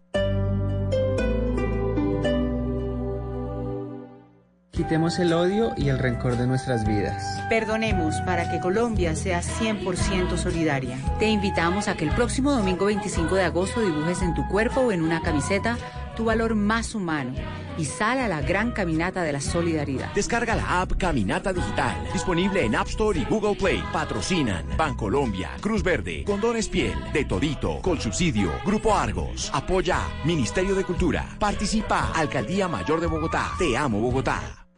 Quitemos el odio y el rencor de nuestras vidas. Perdonemos para que Colombia sea 100% solidaria. Te invitamos a que el próximo domingo 25 de agosto dibujes en tu cuerpo o en una camiseta tu valor más humano y sal a la gran caminata de la solidaridad. Descarga la app Caminata Digital, disponible en App Store y Google Play. Patrocinan Bancolombia, Cruz Verde, Condones Piel, De Todito, Subsidio, Grupo Argos, Apoya, Ministerio de Cultura, Participa, Alcaldía Mayor de Bogotá. Te amo Bogotá.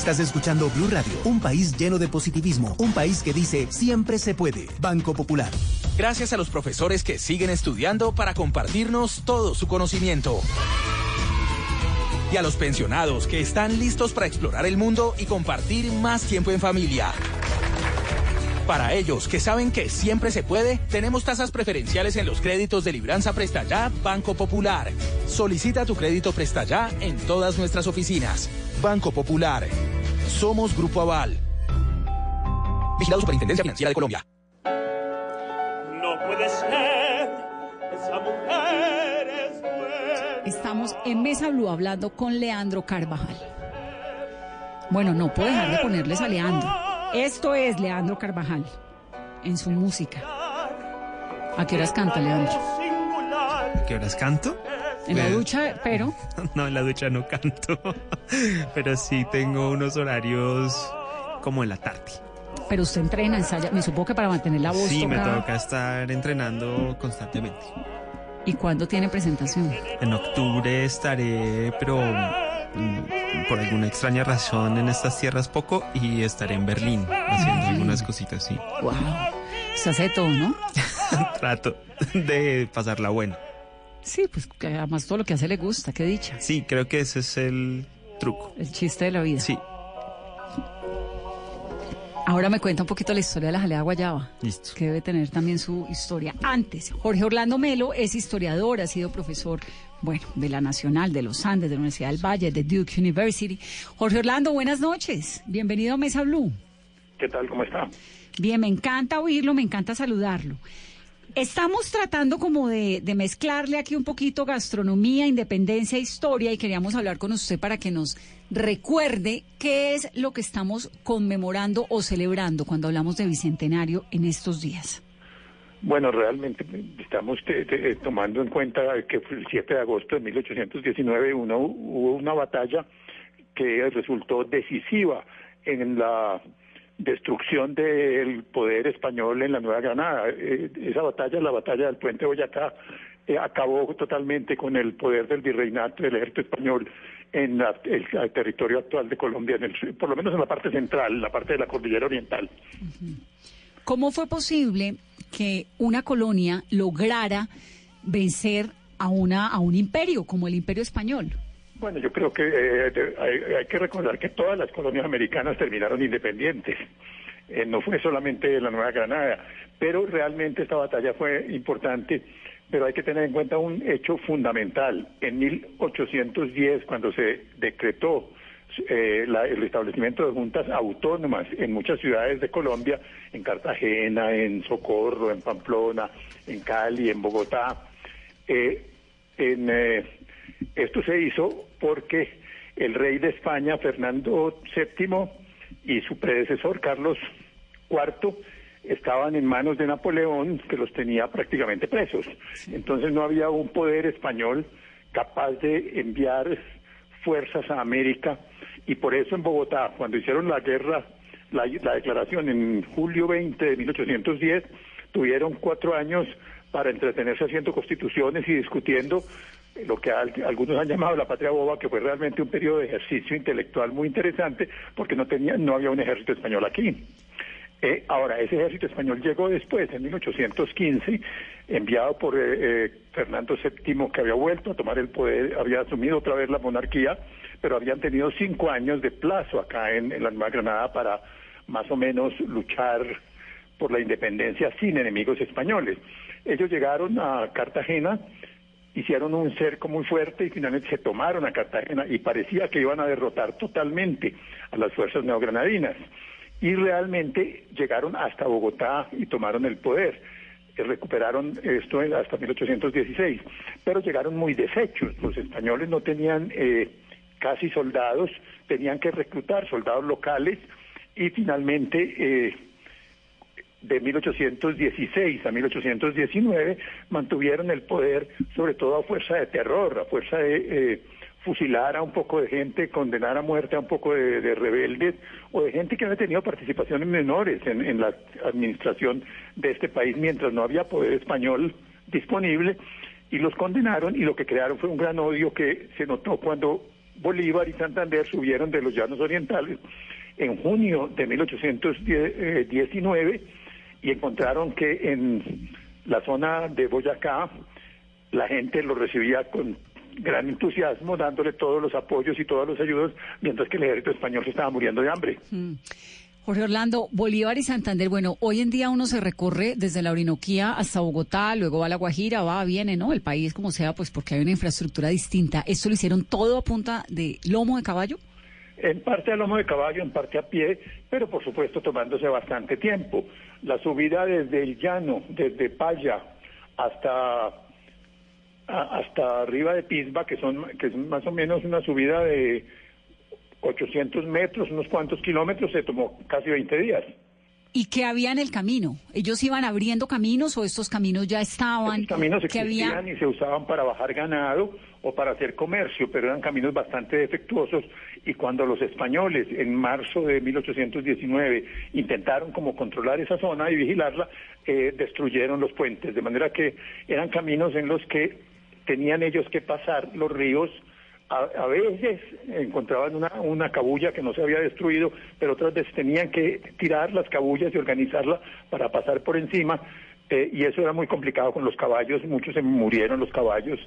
Estás escuchando Blue Radio, un país lleno de positivismo, un país que dice siempre se puede. Banco Popular. Gracias a los profesores que siguen estudiando para compartirnos todo su conocimiento. Y a los pensionados que están listos para explorar el mundo y compartir más tiempo en familia. Para ellos que saben que siempre se puede, tenemos tasas preferenciales en los créditos de Libranza Presta Ya Banco Popular. Solicita tu crédito Presta Ya en todas nuestras oficinas. Banco Popular. Somos Grupo Aval. Vigilado Superintendencia Financiera de Colombia. No puede ser, esa mujer es buena. Estamos en Mesa Blue hablando con Leandro Carvajal. Bueno, no puedo dejar de ponerles a Leandro. Esto es Leandro Carvajal en su música. ¿A qué horas canta Leandro? ¿A qué horas canto? En la ducha, pero. No, en la ducha no canto. Pero sí tengo unos horarios como en la tarde. Pero usted entrena, ensaya. Me supongo que para mantener la voz. Sí, me toca estar entrenando constantemente. ¿Y cuándo tiene presentación? En octubre estaré, pero por alguna extraña razón en estas tierras poco y estaré en Berlín haciendo algunas cositas, sí. Wow. Se hace todo, ¿no? Trato de pasarla buena. Sí, pues además todo lo que hace le gusta, qué dicha. Sí, creo que ese es el truco. El chiste de la vida. Sí. Ahora me cuenta un poquito la historia de la jalea guayaba. Listo. Que debe tener también su historia. Antes, Jorge Orlando Melo es historiador, ha sido profesor bueno, de la Nacional, de los Andes, de la Universidad del Valle, de Duke University. Jorge Orlando, buenas noches. Bienvenido a Mesa Blue. ¿Qué tal? ¿Cómo está? Bien, me encanta oírlo, me encanta saludarlo. Estamos tratando como de, de, mezclarle aquí un poquito gastronomía, independencia, historia y queríamos hablar con usted para que nos recuerde qué es lo que estamos conmemorando o celebrando cuando hablamos de Bicentenario en estos días. Bueno, realmente estamos tomando en cuenta que el 7 de agosto de 1819 uno, hubo una batalla que resultó decisiva en la destrucción del poder español en la Nueva Granada. Eh, esa batalla, la batalla del puente Boyacá, eh, acabó totalmente con el poder del virreinato del ejército español en el, territorio actual de Colombia, por lo menos en la parte central, en la parte de la cordillera oriental. ¿Cómo fue posible que una colonia lograra vencer a, una, a un imperio como el imperio español? Bueno, yo creo que eh, hay, que recordar que todas las colonias americanas terminaron independientes. Eh, no fue solamente la Nueva Granada, pero realmente esta batalla fue importante. Pero hay que tener en cuenta un hecho fundamental. En 1810, cuando se decretó eh, la- el establecimiento de juntas autónomas en muchas ciudades de Colombia, en Cartagena, en Socorro, en Pamplona, en Cali, en Bogotá. Eh, en, eh, esto se hizo porque el rey de España, Fernando VII, y su predecesor, Carlos IV, estaban en manos de Napoleón, que los tenía prácticamente presos. Entonces no había un poder español capaz de enviar fuerzas a América y por eso en Bogotá, cuando hicieron la guerra, la, la declaración en julio 20 de 1810, tuvieron cuatro años para entretenerse haciendo constituciones y discutiendo lo que al- algunos han llamado la patria boba, que fue realmente un periodo de ejercicio intelectual muy interesante, porque no tenía, no había un ejército español aquí. Eh, ahora, ese ejército español llegó después, en 1815, enviado por eh, eh, Fernando VII, que había vuelto a tomar el poder, había asumido otra vez la monarquía, pero habían tenido cinco años de plazo acá en, en la Nueva Granada para más o menos luchar por la independencia sin enemigos españoles. Ellos llegaron a Cartagena, hicieron un cerco muy fuerte y finalmente se tomaron a Cartagena y parecía que iban a derrotar totalmente a las fuerzas neogranadinas. Y realmente llegaron hasta Bogotá y tomaron el poder. Eh, Recuperaron esto hasta 1816, pero llegaron muy deshechos. Los españoles no tenían eh, casi soldados, tenían que reclutar soldados locales y finalmente eh, de 1816 a 1819 mantuvieron el poder sobre todo a fuerza de terror, a fuerza de eh, fusilar a un poco de gente, condenar a muerte a un poco de, de rebeldes o de gente que había tenido participaciones menores en, en la administración de este país mientras no había poder español disponible y los condenaron y lo que crearon fue un gran odio que se notó cuando Bolívar y Santander subieron de los llanos orientales en junio de 1819 y encontraron que en la zona de Boyacá la gente lo recibía con gran entusiasmo, dándole todos los apoyos y todas las ayudas, mientras que el ejército español se estaba muriendo de hambre. Mm. Jorge Orlando, Bolívar y Santander, bueno, hoy en día uno se recorre desde la Orinoquía hasta Bogotá, luego va a La Guajira, va, viene, ¿no? El país como sea, pues porque hay una infraestructura distinta. ¿Esto lo hicieron todo a punta de lomo de caballo? En parte a lomo de caballo, en parte a pie, pero por supuesto tomándose bastante tiempo. La subida desde el llano, desde Paya hasta a- hasta arriba de Pisba, que son que es más o menos una subida de 800 metros, unos cuantos kilómetros, se tomó casi 20 días. ¿Y qué había en el camino? ¿Ellos iban abriendo caminos o estos caminos ya estaban? Los caminos ¿Qué existían había? y se usaban para bajar ganado o para hacer comercio, pero eran caminos bastante defectuosos y cuando los españoles en marzo de 1819 intentaron como controlar esa zona y vigilarla, eh, destruyeron los puentes, de manera que eran caminos en los que tenían ellos que pasar los ríos a, a veces encontraban una, una cabulla que no se había destruido, pero otras veces tenían que tirar las cabullas y organizarla para pasar por encima, eh, y eso era muy complicado con los caballos, muchos se murieron los caballos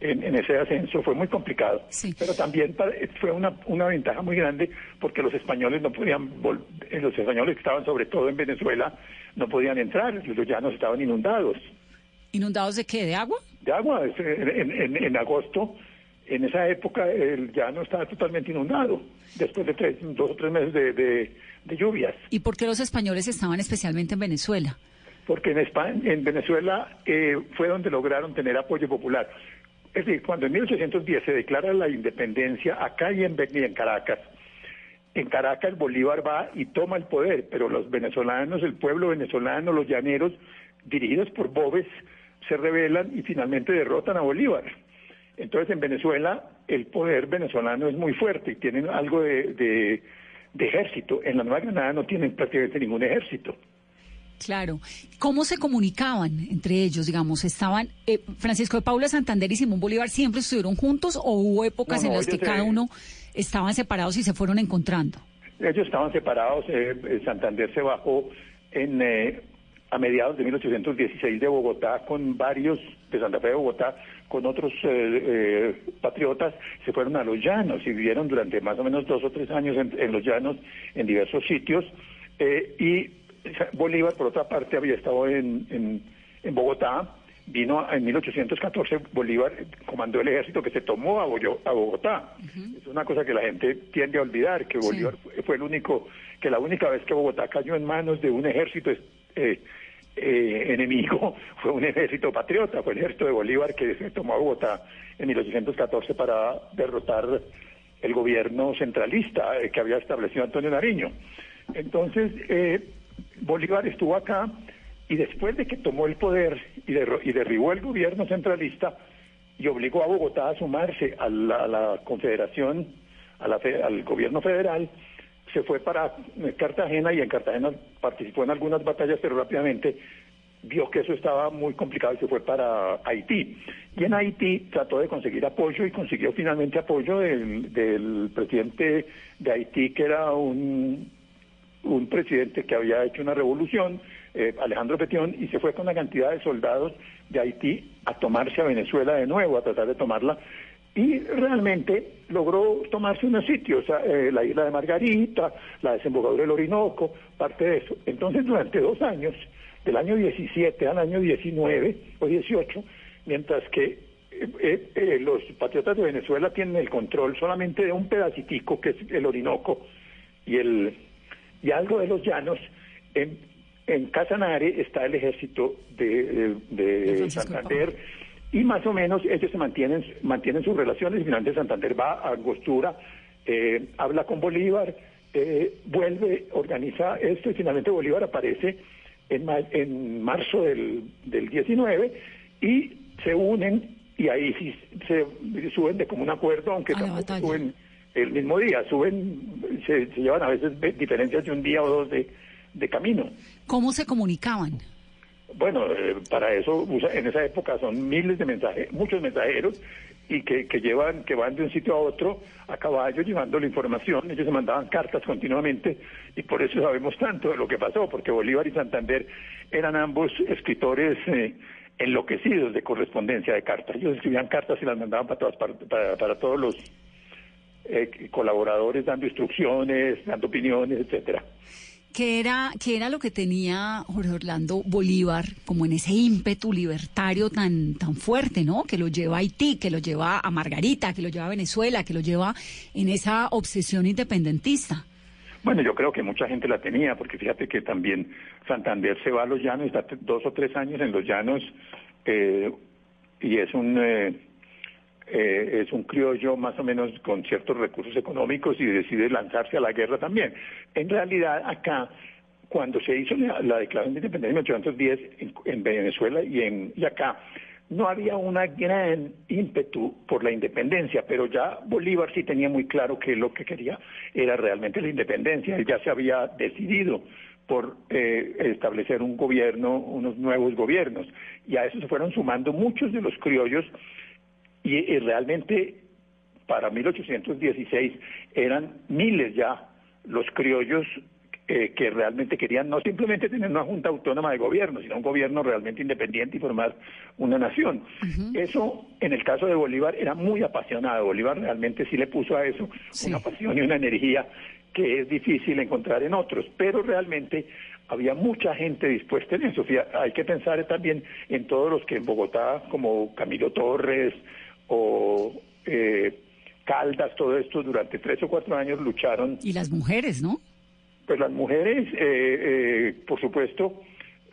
en, en ese ascenso, fue muy complicado. Pero también fue una, una ventaja muy grande porque los españoles no podían, vol- eh, los españoles que estaban sobre todo en Venezuela, no podían entrar, los llanos estaban inundados ¿Inundados de qué? ¿De agua? de agua. Es, En, en- en agosto, en esa época, el llano estaba totalmente inundado, después de tres, dos o tres meses de, de- de lluvias. ¿Y por qué los españoles estaban especialmente en Venezuela? Porque en, España, en Venezuela eh, fue donde lograron tener apoyo popular. Es decir, cuando en 1810 se declara la independencia acá y en, y en Caracas, en Caracas Bolívar va y toma el poder, pero los venezolanos, el pueblo venezolano, los llaneros, dirigidos por Bobes, se rebelan y finalmente derrotan a Bolívar. Entonces en Venezuela el poder venezolano es muy fuerte y tienen algo de, de- de ejército. En la Nueva Granada no tienen prácticamente ningún ejército. Claro. ¿Cómo se comunicaban entre ellos, digamos? ¿Estaban eh, Francisco de Paula Santander y Simón Bolívar siempre estuvieron juntos o hubo épocas No, no, en las que cada uno estaban separados y se fueron encontrando? Ellos estaban separados. eh, eh, Santander se bajó en, eh, a mediados de 1816 de Bogotá con varios, de Santa Fe de Bogotá, con otros eh, eh, patriotas. Se fueron a los llanos y vivieron durante más o menos dos o tres años en, en los llanos, en diversos sitios. eh, y Bolívar, por otra parte, había estado en, en, en Bogotá vino en 1814, Bolívar comandó el ejército que se tomó a, Bogotá. Es una cosa que la gente tiende a olvidar, que Bolívar fue- fue el único, que la única vez que Bogotá cayó en manos de un ejército eh, eh, enemigo fue un ejército patriota, fue el ejército de Bolívar que se tomó a Bogotá en 1814 para derrotar el gobierno centralista eh, que había establecido Antonio Nariño. Entonces, eh, Bolívar estuvo acá y después de que tomó el poder y, derro- y derribó el gobierno centralista y obligó a Bogotá a sumarse a la, a la confederación, a la fe- al gobierno federal, se fue para eh, Cartagena y en Cartagena participó en algunas batallas, pero rápidamente vio que eso estaba muy complicado y se fue para Haití. Y en Haití trató de conseguir apoyo y consiguió finalmente apoyo del, presidente de Haití, que era un, un presidente que había hecho una revolución, eh, Alejandro Petión, y se fue con una cantidad de soldados de Haití a tomarse a Venezuela de nuevo, a tratar de tomarla. Y realmente logró tomarse unos sitios, eh, la isla de Margarita, la desembocadura del Orinoco, parte de eso. Entonces, durante dos años, del año 17 al año 19 o 18, mientras que eh, eh, eh, los patriotas de Venezuela tienen el control solamente de un pedacitico, que es el Orinoco, y, el, y algo de los llanos, en, en Casanare está el ejército de, de- de Santander, y más o menos ellos se mantienen, mantienen sus relaciones, y finalmente Santander va a Angostura, eh, habla con Bolívar, eh, vuelve, organiza esto, y finalmente Bolívar aparece en, ma- en marzo del, del 19 y se unen y ahí sí se suben de común acuerdo, aunque tampoco suben el mismo día, suben, se, se llevan a veces ve- diferencias de un día o dos de, de camino. ¿Cómo se comunicaban? Bueno, eh, para eso en esa época son miles de mensajes, muchos mensajeros y que, que llevan, que van de un sitio a otro a caballo llevando la información. Ellos se mandaban cartas continuamente y por eso sabemos tanto de lo que pasó, porque Bolívar y Santander eran ambos escritores eh, enloquecidos de correspondencia de cartas. Ellos escribían cartas y las mandaban para todas partes, para, para todos los eh, colaboradores dando instrucciones, dando opiniones, etcétera. ¿Qué era, ¿Qué era lo que tenía Jorge Orlando Bolívar como en ese ímpetu libertario tan, tan fuerte, ¿no? Que lo lleva a Haití, que lo lleva a Margarita, que lo lleva a Venezuela, que lo lleva en esa obsesión independentista. Bueno, yo creo que mucha gente la tenía, porque fíjate que también Santander se va a los llanos, está dos o tres años en los llanos, eh, y es un eh, eh, es un criollo más o menos con ciertos recursos económicos y decide lanzarse a la guerra también. En realidad, acá, cuando se hizo la, la declaración de independencia en 1810 en, en Venezuela y, en, y acá, no había una gran ímpetu por la independencia, pero ya Bolívar sí tenía muy claro que lo que quería era realmente la independencia. Él ya se había decidido por eh, establecer un gobierno, unos nuevos gobiernos. Y a eso se fueron sumando muchos de los criollos y, y realmente para 1816 eran miles ya los criollos eh, que realmente querían no simplemente tener una junta autónoma de gobierno, sino un gobierno realmente independiente y formar una nación. Eso, en el caso de Bolívar, era muy apasionado. Bolívar realmente sí le puso a eso una pasión y una energía que es difícil encontrar en otros, pero realmente había mucha gente dispuesta en eso. Hay que pensar también en todos los que en Bogotá, como Camilo Torres o eh, Caldas, todo esto durante tres o cuatro años lucharon Y las mujeres, ¿no? pues las mujeres, eh, eh, por supuesto,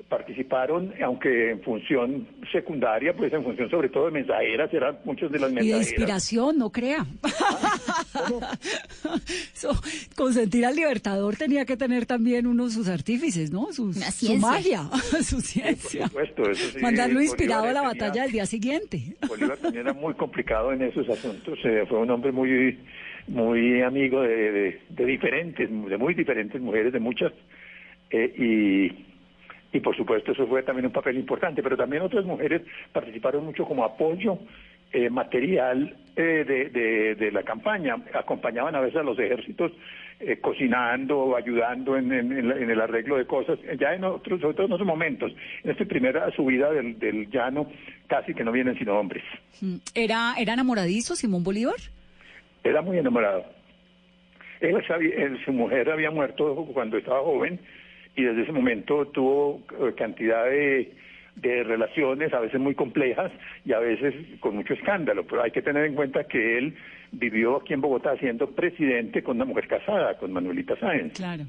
participaron, aunque en función secundaria, pues en función sobre todo de mensajeras, eran muchos de las Y de mensajeras. inspiración, no crea. So, consentir al libertador tenía que tener también uno de sus artífices, ¿no? Sus- su magia, su ciencia. Por supuesto, eso sí, Mandarlo inspirado a la tenía- batalla del día siguiente. Bolívar también era muy complicado en esos asuntos. eh, fue un hombre muy muy amigo de, de- de diferentes, de muy diferentes mujeres, de muchas. eh, y, y por supuesto eso fue también un papel importante. Pero también otras mujeres participaron mucho como apoyo eh, material eh, de, de- de la campaña. Acompañaban a veces a los ejércitos eh, cocinando, ayudando en, en- en el arreglo de cosas. Ya en otros, sobre todo en otros momentos. En esta primera subida del, del llano casi que no vienen sino hombres. Mm. ¿Era, ¿Era enamoradizo Simón Bolívar? Era muy enamorado. Él sabía- él- su mujer había muerto cuando estaba joven y desde ese momento tuvo eh, cantidad de, de relaciones a veces muy complejas y a veces con mucho escándalo, pero hay que tener en cuenta que él vivió aquí en Bogotá siendo presidente con una mujer casada, con Manuelita Sáenz. Claro.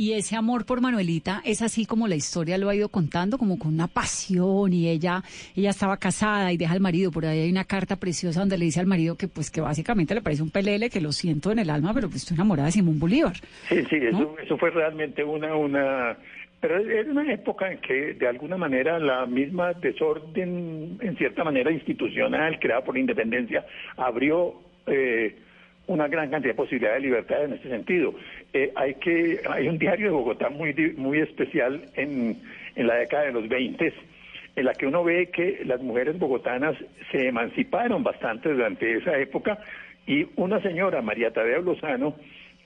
Y ese amor por Manuelita es así como la historia lo ha ido contando, como con una pasión y ella ella estaba casada y deja al marido. Por ahí hay una carta preciosa donde le dice al marido que pues que básicamente le parece un pelele, que lo siento en el alma, pero pues estoy enamorada de Simón Bolívar. Sí, sí, eso, eso fue realmente una, una, pero era una época en que de alguna manera la misma desorden, en cierta manera institucional, creada por la independencia, abrió eh, una gran cantidad de posibilidades de libertad en este sentido. Eh, hay que hay un diario de Bogotá muy muy especial en, en la década de los 20 en la que uno ve que las mujeres bogotanas se emanciparon bastante durante esa época y una señora, María Tadeo Lozano,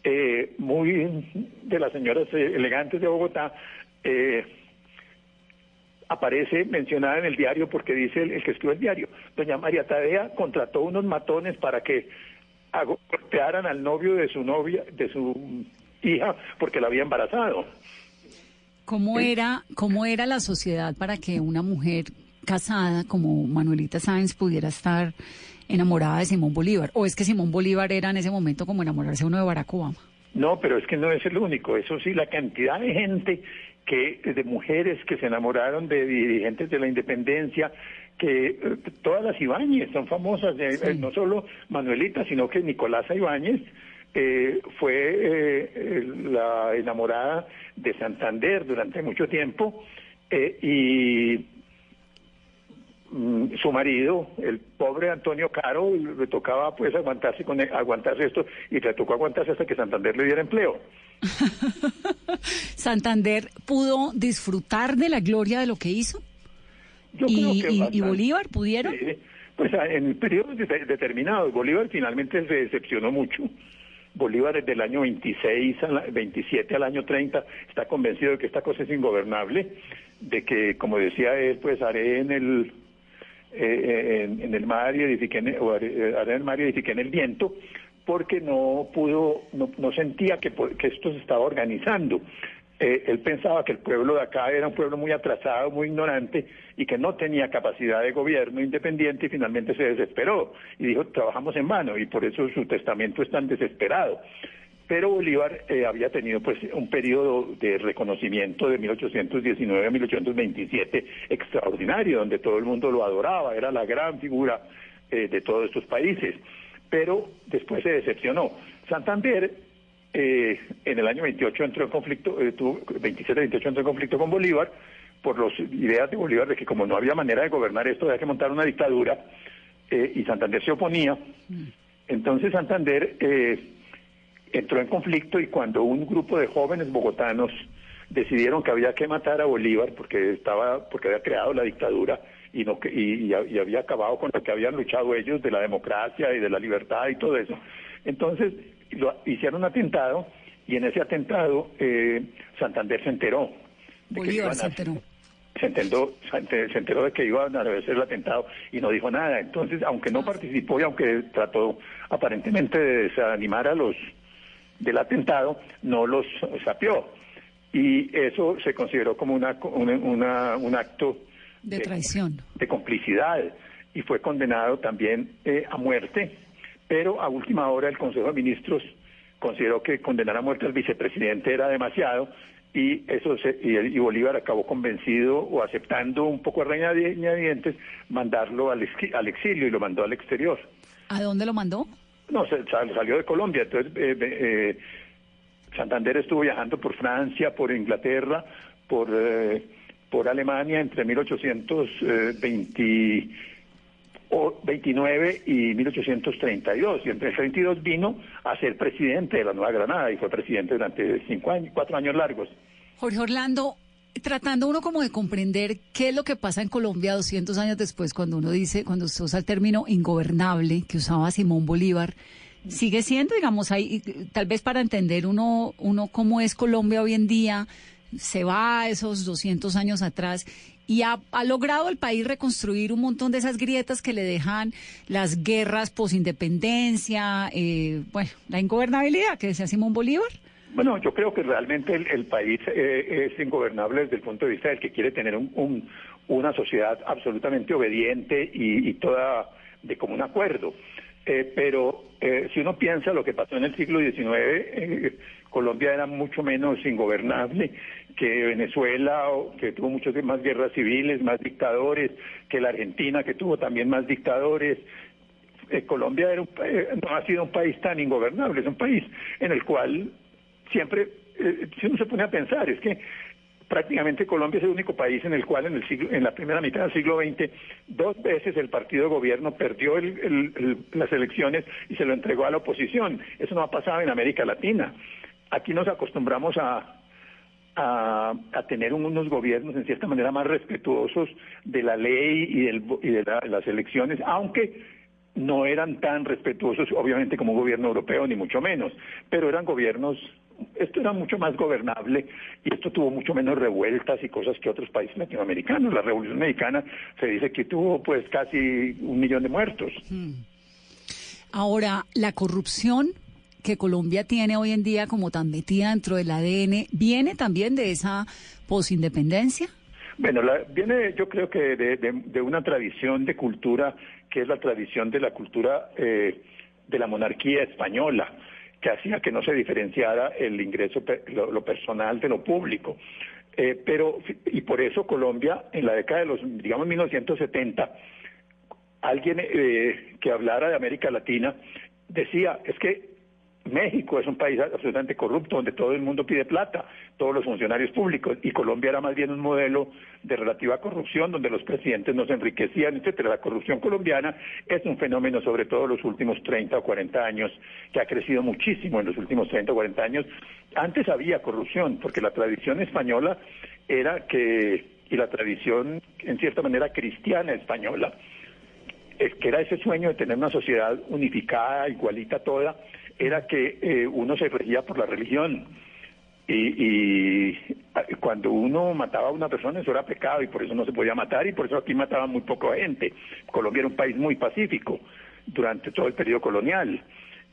eh, muy de las señoras eh, elegantes de Bogotá, eh, aparece mencionada en el diario porque dice el, el que escribe el diario, doña María Tadea contrató unos matones para que hago- golpearan al novio de su novia, de su hija, porque la había embarazado. ¿Cómo era, ¿Cómo era la sociedad para que una mujer casada como Manuelita Sáenz pudiera estar enamorada de Simón Bolívar? ¿O es que Simón Bolívar era en ese momento como enamorarse uno de Barack Obama? No, pero es que no es el único. Eso sí, la cantidad de gente que de mujeres que se enamoraron de dirigentes de la independencia, que eh, todas las Ibáñez son famosas, eh, eh, no solo Manuelita, sino que Nicolasa Ibáñez eh, fue eh, la enamorada de Santander durante mucho tiempo eh, y mm, su marido, el pobre Antonio Caro, le tocaba pues aguantarse con aguantarse esto y le tocó aguantarse hasta que Santander le diera empleo. ¿Santander pudo disfrutar de la gloria de lo que hizo? Yo ¿Y, creo que y- y bastante. Bolívar pudieron? Pues a- en periodos de- determinados. Bolívar finalmente se decepcionó mucho. Bolívar desde el año 26 al 27 al año 30 está convencido de que esta cosa es ingobernable, de que, como decía él, pues haré en el eh, en, en el mar y edifiqué en el, o haré, eh, haré en el mar y edifiqué en el viento, porque no pudo, no, no sentía que esto se estaba organizando. Eh, él pensaba que el pueblo de acá era un pueblo muy atrasado, muy ignorante y que no tenía capacidad de gobierno independiente y finalmente se desesperó y dijo trabajamos en vano y por eso su testamento es tan desesperado. Pero Bolívar eh, había tenido pues un periodo de reconocimiento de 1819 a 1827 extraordinario, donde todo el mundo lo adoraba, era la gran figura eh, de todos estos países. Pero después se decepcionó. Santander eh, en el año 28 entró en conflicto, eh, tuvo 27-28 entró en conflicto con Bolívar por las ideas de Bolívar de que como no había manera de gobernar esto, había que montar una dictadura eh, y Santander se oponía. Entonces Santander eh, entró en conflicto y cuando un grupo de jóvenes bogotanos decidieron que había que matar a Bolívar porque estaba porque había creado la dictadura y no y- y había acabado con lo que habían luchado ellos de la democracia y de la libertad y todo eso entonces lo, hicieron un atentado y en ese atentado eh, Santander se enteró de que Bolívar se a- enteró. se enteró, se enter- se enteró de que iban a hacer el atentado y no dijo nada. Entonces, aunque no participó y aunque trató aparentemente de desanimar a los del atentado, no los sapió. Y eso se consideró como una, una- una- un acto De traición. de complicidad y fue condenado también eh, a muerte, pero a última hora el Consejo de Ministros consideró que condenar a muerte al vicepresidente era demasiado y eso se- y, y Bolívar acabó convencido o aceptando un poco a reñadientes mandarlo al, exi- al exilio y lo mandó al exterior. ¿A dónde lo mandó? No, se- sal- salió de Colombia, entonces eh, eh, Santander estuvo viajando por Francia, por Inglaterra, por, eh, por Alemania entre 1829 y 1832. Y entre el 32 vino a ser presidente de la Nueva Granada y fue presidente durante cinco años, cuatro años largos. Jorge Orlando, tratando uno como de comprender qué es lo que pasa en Colombia 200 años después, cuando uno dice, cuando se usa el término ingobernable que usaba Simón Bolívar, sigue siendo, digamos, ahí, tal vez para entender uno, uno cómo es Colombia hoy en día, se va a esos 200 años atrás y ha, logrado el país reconstruir un montón de esas grietas que le dejan las guerras posindependencia, eh, bueno, la ingobernabilidad que decía Simón Bolívar. Bueno, yo creo que realmente el, país eh, es ingobernable desde el punto de vista del que quiere tener un- una sociedad absolutamente obediente y, y toda de común acuerdo. Eh, pero eh, si uno piensa lo que pasó en el siglo XIX, eh, Colombia era mucho menos ingobernable que Venezuela, que tuvo muchas más guerras civiles, más dictadores, que la Argentina, que tuvo también más dictadores. Eh, Colombia era un eh, no ha sido un país tan ingobernable, es un país en el cual siempre, eh, si uno se pone a pensar, es que prácticamente Colombia es el único país en el cual en, el siglo, en la primera mitad del siglo XX dos veces el partido de gobierno perdió el- el- el- las elecciones y se lo entregó a la oposición. Eso no ha pasado en América Latina. Aquí nos acostumbramos a, a, tener unos gobiernos en cierta manera más respetuosos de la ley y, del y de la- las elecciones, aunque no eran tan respetuosos, obviamente, como un gobierno europeo, ni mucho menos, pero eran gobiernos, esto era mucho más gobernable y esto tuvo mucho menos revueltas y cosas que otros países latinoamericanos. La Revolución Mexicana se dice que tuvo pues casi un millón de muertos. Ahora, la corrupción que Colombia tiene hoy en día como tan metida dentro del ADN, ¿viene también de esa posindependencia? Bueno, la- viene yo creo que de, una tradición de cultura que es la tradición de la cultura eh, de la monarquía española, que hacía que no se diferenciara el ingreso, lo, lo personal de lo público. Eh, pero, y por eso Colombia, en la década de los, digamos, 1970, alguien eh, que hablara de América Latina decía, es que México es un país absolutamente corrupto donde todo el mundo pide plata, todos los funcionarios públicos, y Colombia era más bien un modelo de relativa corrupción donde los presidentes no se enriquecían, etcétera. La corrupción colombiana es un fenómeno sobre todo los últimos 30 o 40 años, que ha crecido muchísimo en los últimos 30 o 40 años. Antes había corrupción, porque la tradición española era que, y la tradición en cierta manera cristiana española, es que era ese sueño de tener una sociedad unificada, igualita toda, era que eh, uno se regía por la religión. Y, y, cuando uno mataba a una persona, eso era pecado y por eso no se podía matar y por eso aquí mataban muy poca gente. Colombia era un país muy pacífico durante todo el periodo colonial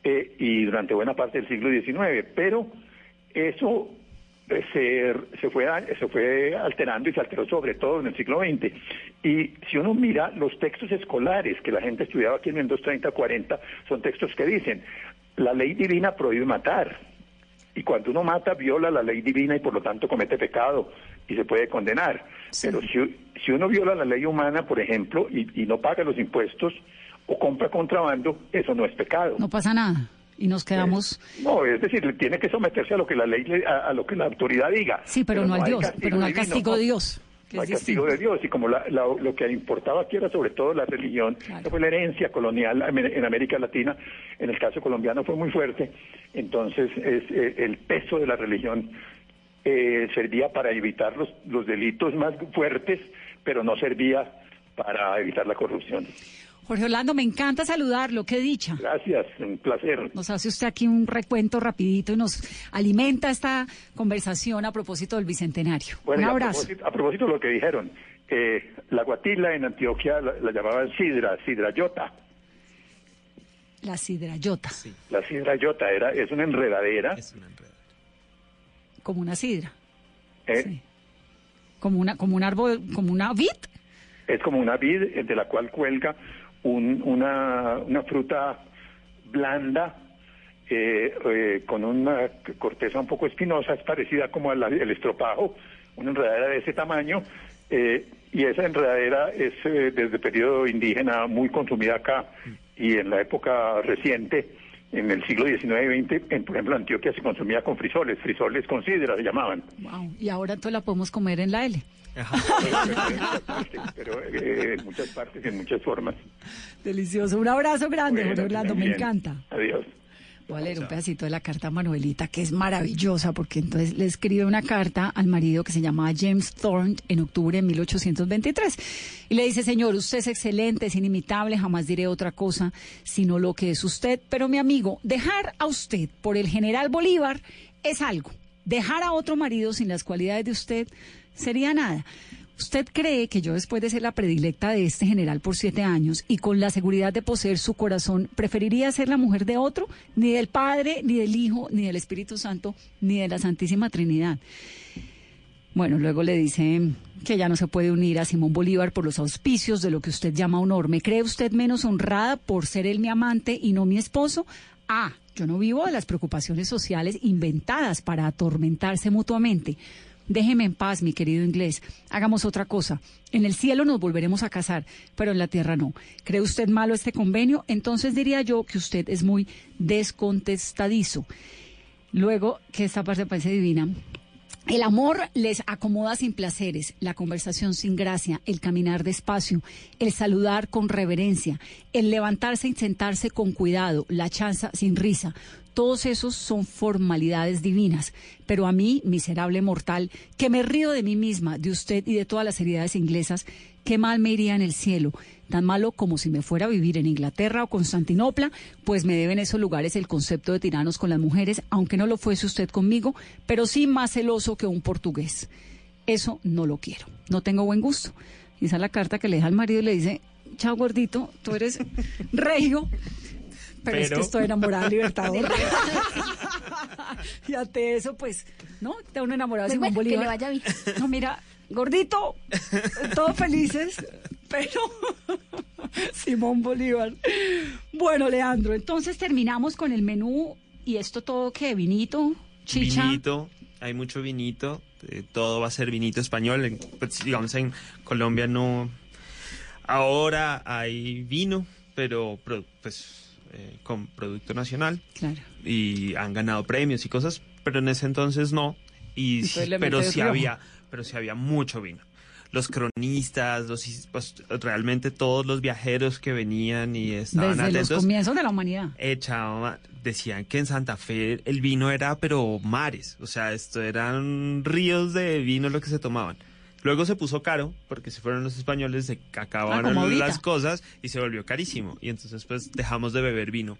eh, y durante buena parte del siglo XIX, pero eso eh, se, fue, se fue alterando y se alteró sobre todo en el siglo XX. Y si uno mira los textos escolares que la gente estudiaba aquí en el 230, 40, son textos que dicen, la ley divina prohíbe matar. Y cuando uno mata, viola la ley divina y por lo tanto comete pecado y se puede condenar. Pero si, si uno viola la ley humana, por ejemplo, y, y no paga los impuestos o compra contrabando, eso no es pecado. No pasa nada. Y nos quedamos... No, es decir, tiene que someterse a lo que la ley, le- a, a lo que la autoridad diga. Sí, pero, no al hay Dios, pero no al castigo ¿no? de Dios. Hay castigo de. Dios. Y como la- la- lo que importaba aquí era sobre todo la religión, fue la herencia colonial en América Latina, en el caso colombiano fue muy fuerte, entonces es, eh, el peso de la religión eh, servía para evitar los, los delitos más fuertes, pero no servía para evitar la corrupción. Jorge Orlando, me encanta saludarlo, qué dicha. Gracias, un placer. Nos hace usted aquí un recuento rapidito y nos alimenta esta conversación a propósito del Bicentenario. Bueno, un a abrazo. propósito, a propósito de lo que dijeron, eh, la guatila en Antioquia la, la llamaban sidra, sidrayota. La sidrayota, La sidrayota era, es una enredadera. como una sidra, ¿eh? como una, como un árbol, como una vid. Es como una vid eh, de la cual cuelga un- una, una fruta blanda eh, eh, con una corteza un poco espinosa, es parecida como al el estropajo, una enredadera de ese tamaño, eh, y esa enredadera es eh, desde el periodo indígena muy consumida acá y en la época reciente, en el siglo XIX y XX, en, por ejemplo, Antioquia se consumía con frisoles, frisoles con sidra se llamaban. Wow. Y ahora entonces la podemos comer en la L. pero eh, en muchas partes en muchas formas. Delicioso. Un abrazo grande, Bueno, Jorge Orlando, me encanta. Adiós. Voy a leer un pedacito de la carta a Manuelita, que es maravillosa, porque entonces le escribe una carta al marido que se llamaba James Thorne en octubre de 1823. Y le dice, señor, usted es excelente, es inimitable, jamás diré otra cosa sino lo que es usted. Pero mi amigo, dejar a usted por el general Bolívar es algo. Dejar a otro marido sin las cualidades de usted sería nada. ¿Usted cree que yo después de ser la predilecta de este general por siete años y con la seguridad de poseer su corazón, preferiría ser la mujer de otro? Ni del Padre, ni del Hijo, ni del Espíritu Santo, ni de la Santísima Trinidad. Bueno, luego le dice que ya no se puede unir a Simón Bolívar por los auspicios de lo que usted llama honor. ¿Me cree usted menos honrada por ser él mi amante y no mi esposo? Ah, yo no vivo de las preocupaciones sociales inventadas para atormentarse mutuamente. Déjeme en paz, mi querido inglés. Hagamos otra cosa. En el cielo nos volveremos a casar, pero en la tierra no. ¿Cree usted malo este convenio? Entonces diría yo que usted es muy descontestadizo. Luego, que esta parte parece divina, el amor les acomoda sin placeres, la conversación sin gracia, el caminar despacio, el saludar con reverencia, el levantarse y sentarse con cuidado, la chanza sin risa. Todos esos son formalidades divinas. Pero a mí, miserable mortal, que me río de mí misma, de usted y de todas las heredades inglesas, qué mal me iría en el cielo, tan malo como si me fuera a vivir en Inglaterra o Constantinopla, pues me deben esos lugares el concepto de tiranos con las mujeres, aunque no lo fuese usted conmigo, pero sí más celoso que un portugués. Eso no lo quiero, no tengo buen gusto. Y esa es la carta que le deja al marido y le dice, chao gordito, tú eres regio, pero, es que estoy enamorada de Libertador. y ante eso, pues, ¿no? Está uno enamorado de Pues Simón bueno, que Bolívar. le vaya bien. No, mira, gordito, todos felices, pero Simón Bolívar. Bueno, Leandro, entonces terminamos con el menú y esto todo que vinito, chicha. Vinito, hay mucho vinito, eh, todo va a ser vinito español. en- pues, digamos, en Colombia no. Ahora hay vino, pero pues eh, con producto nacional. Claro. Y han ganado premios y cosas, pero en ese entonces no. Y, Entonces pero sí había, pero sí había mucho vino. Los cronistas, los, pues, realmente todos los viajeros que venían y estaban Desde los atentos comienzos de la humanidad. echaba, decían que en Santa Fe el vino era pero mares, o sea, esto eran ríos de vino lo que se tomaban. Luego se puso caro, porque se fueron los españoles, se Ah, acabaron ahorita. las cosas y se volvió carísimo. Y entonces pues dejamos de beber vino.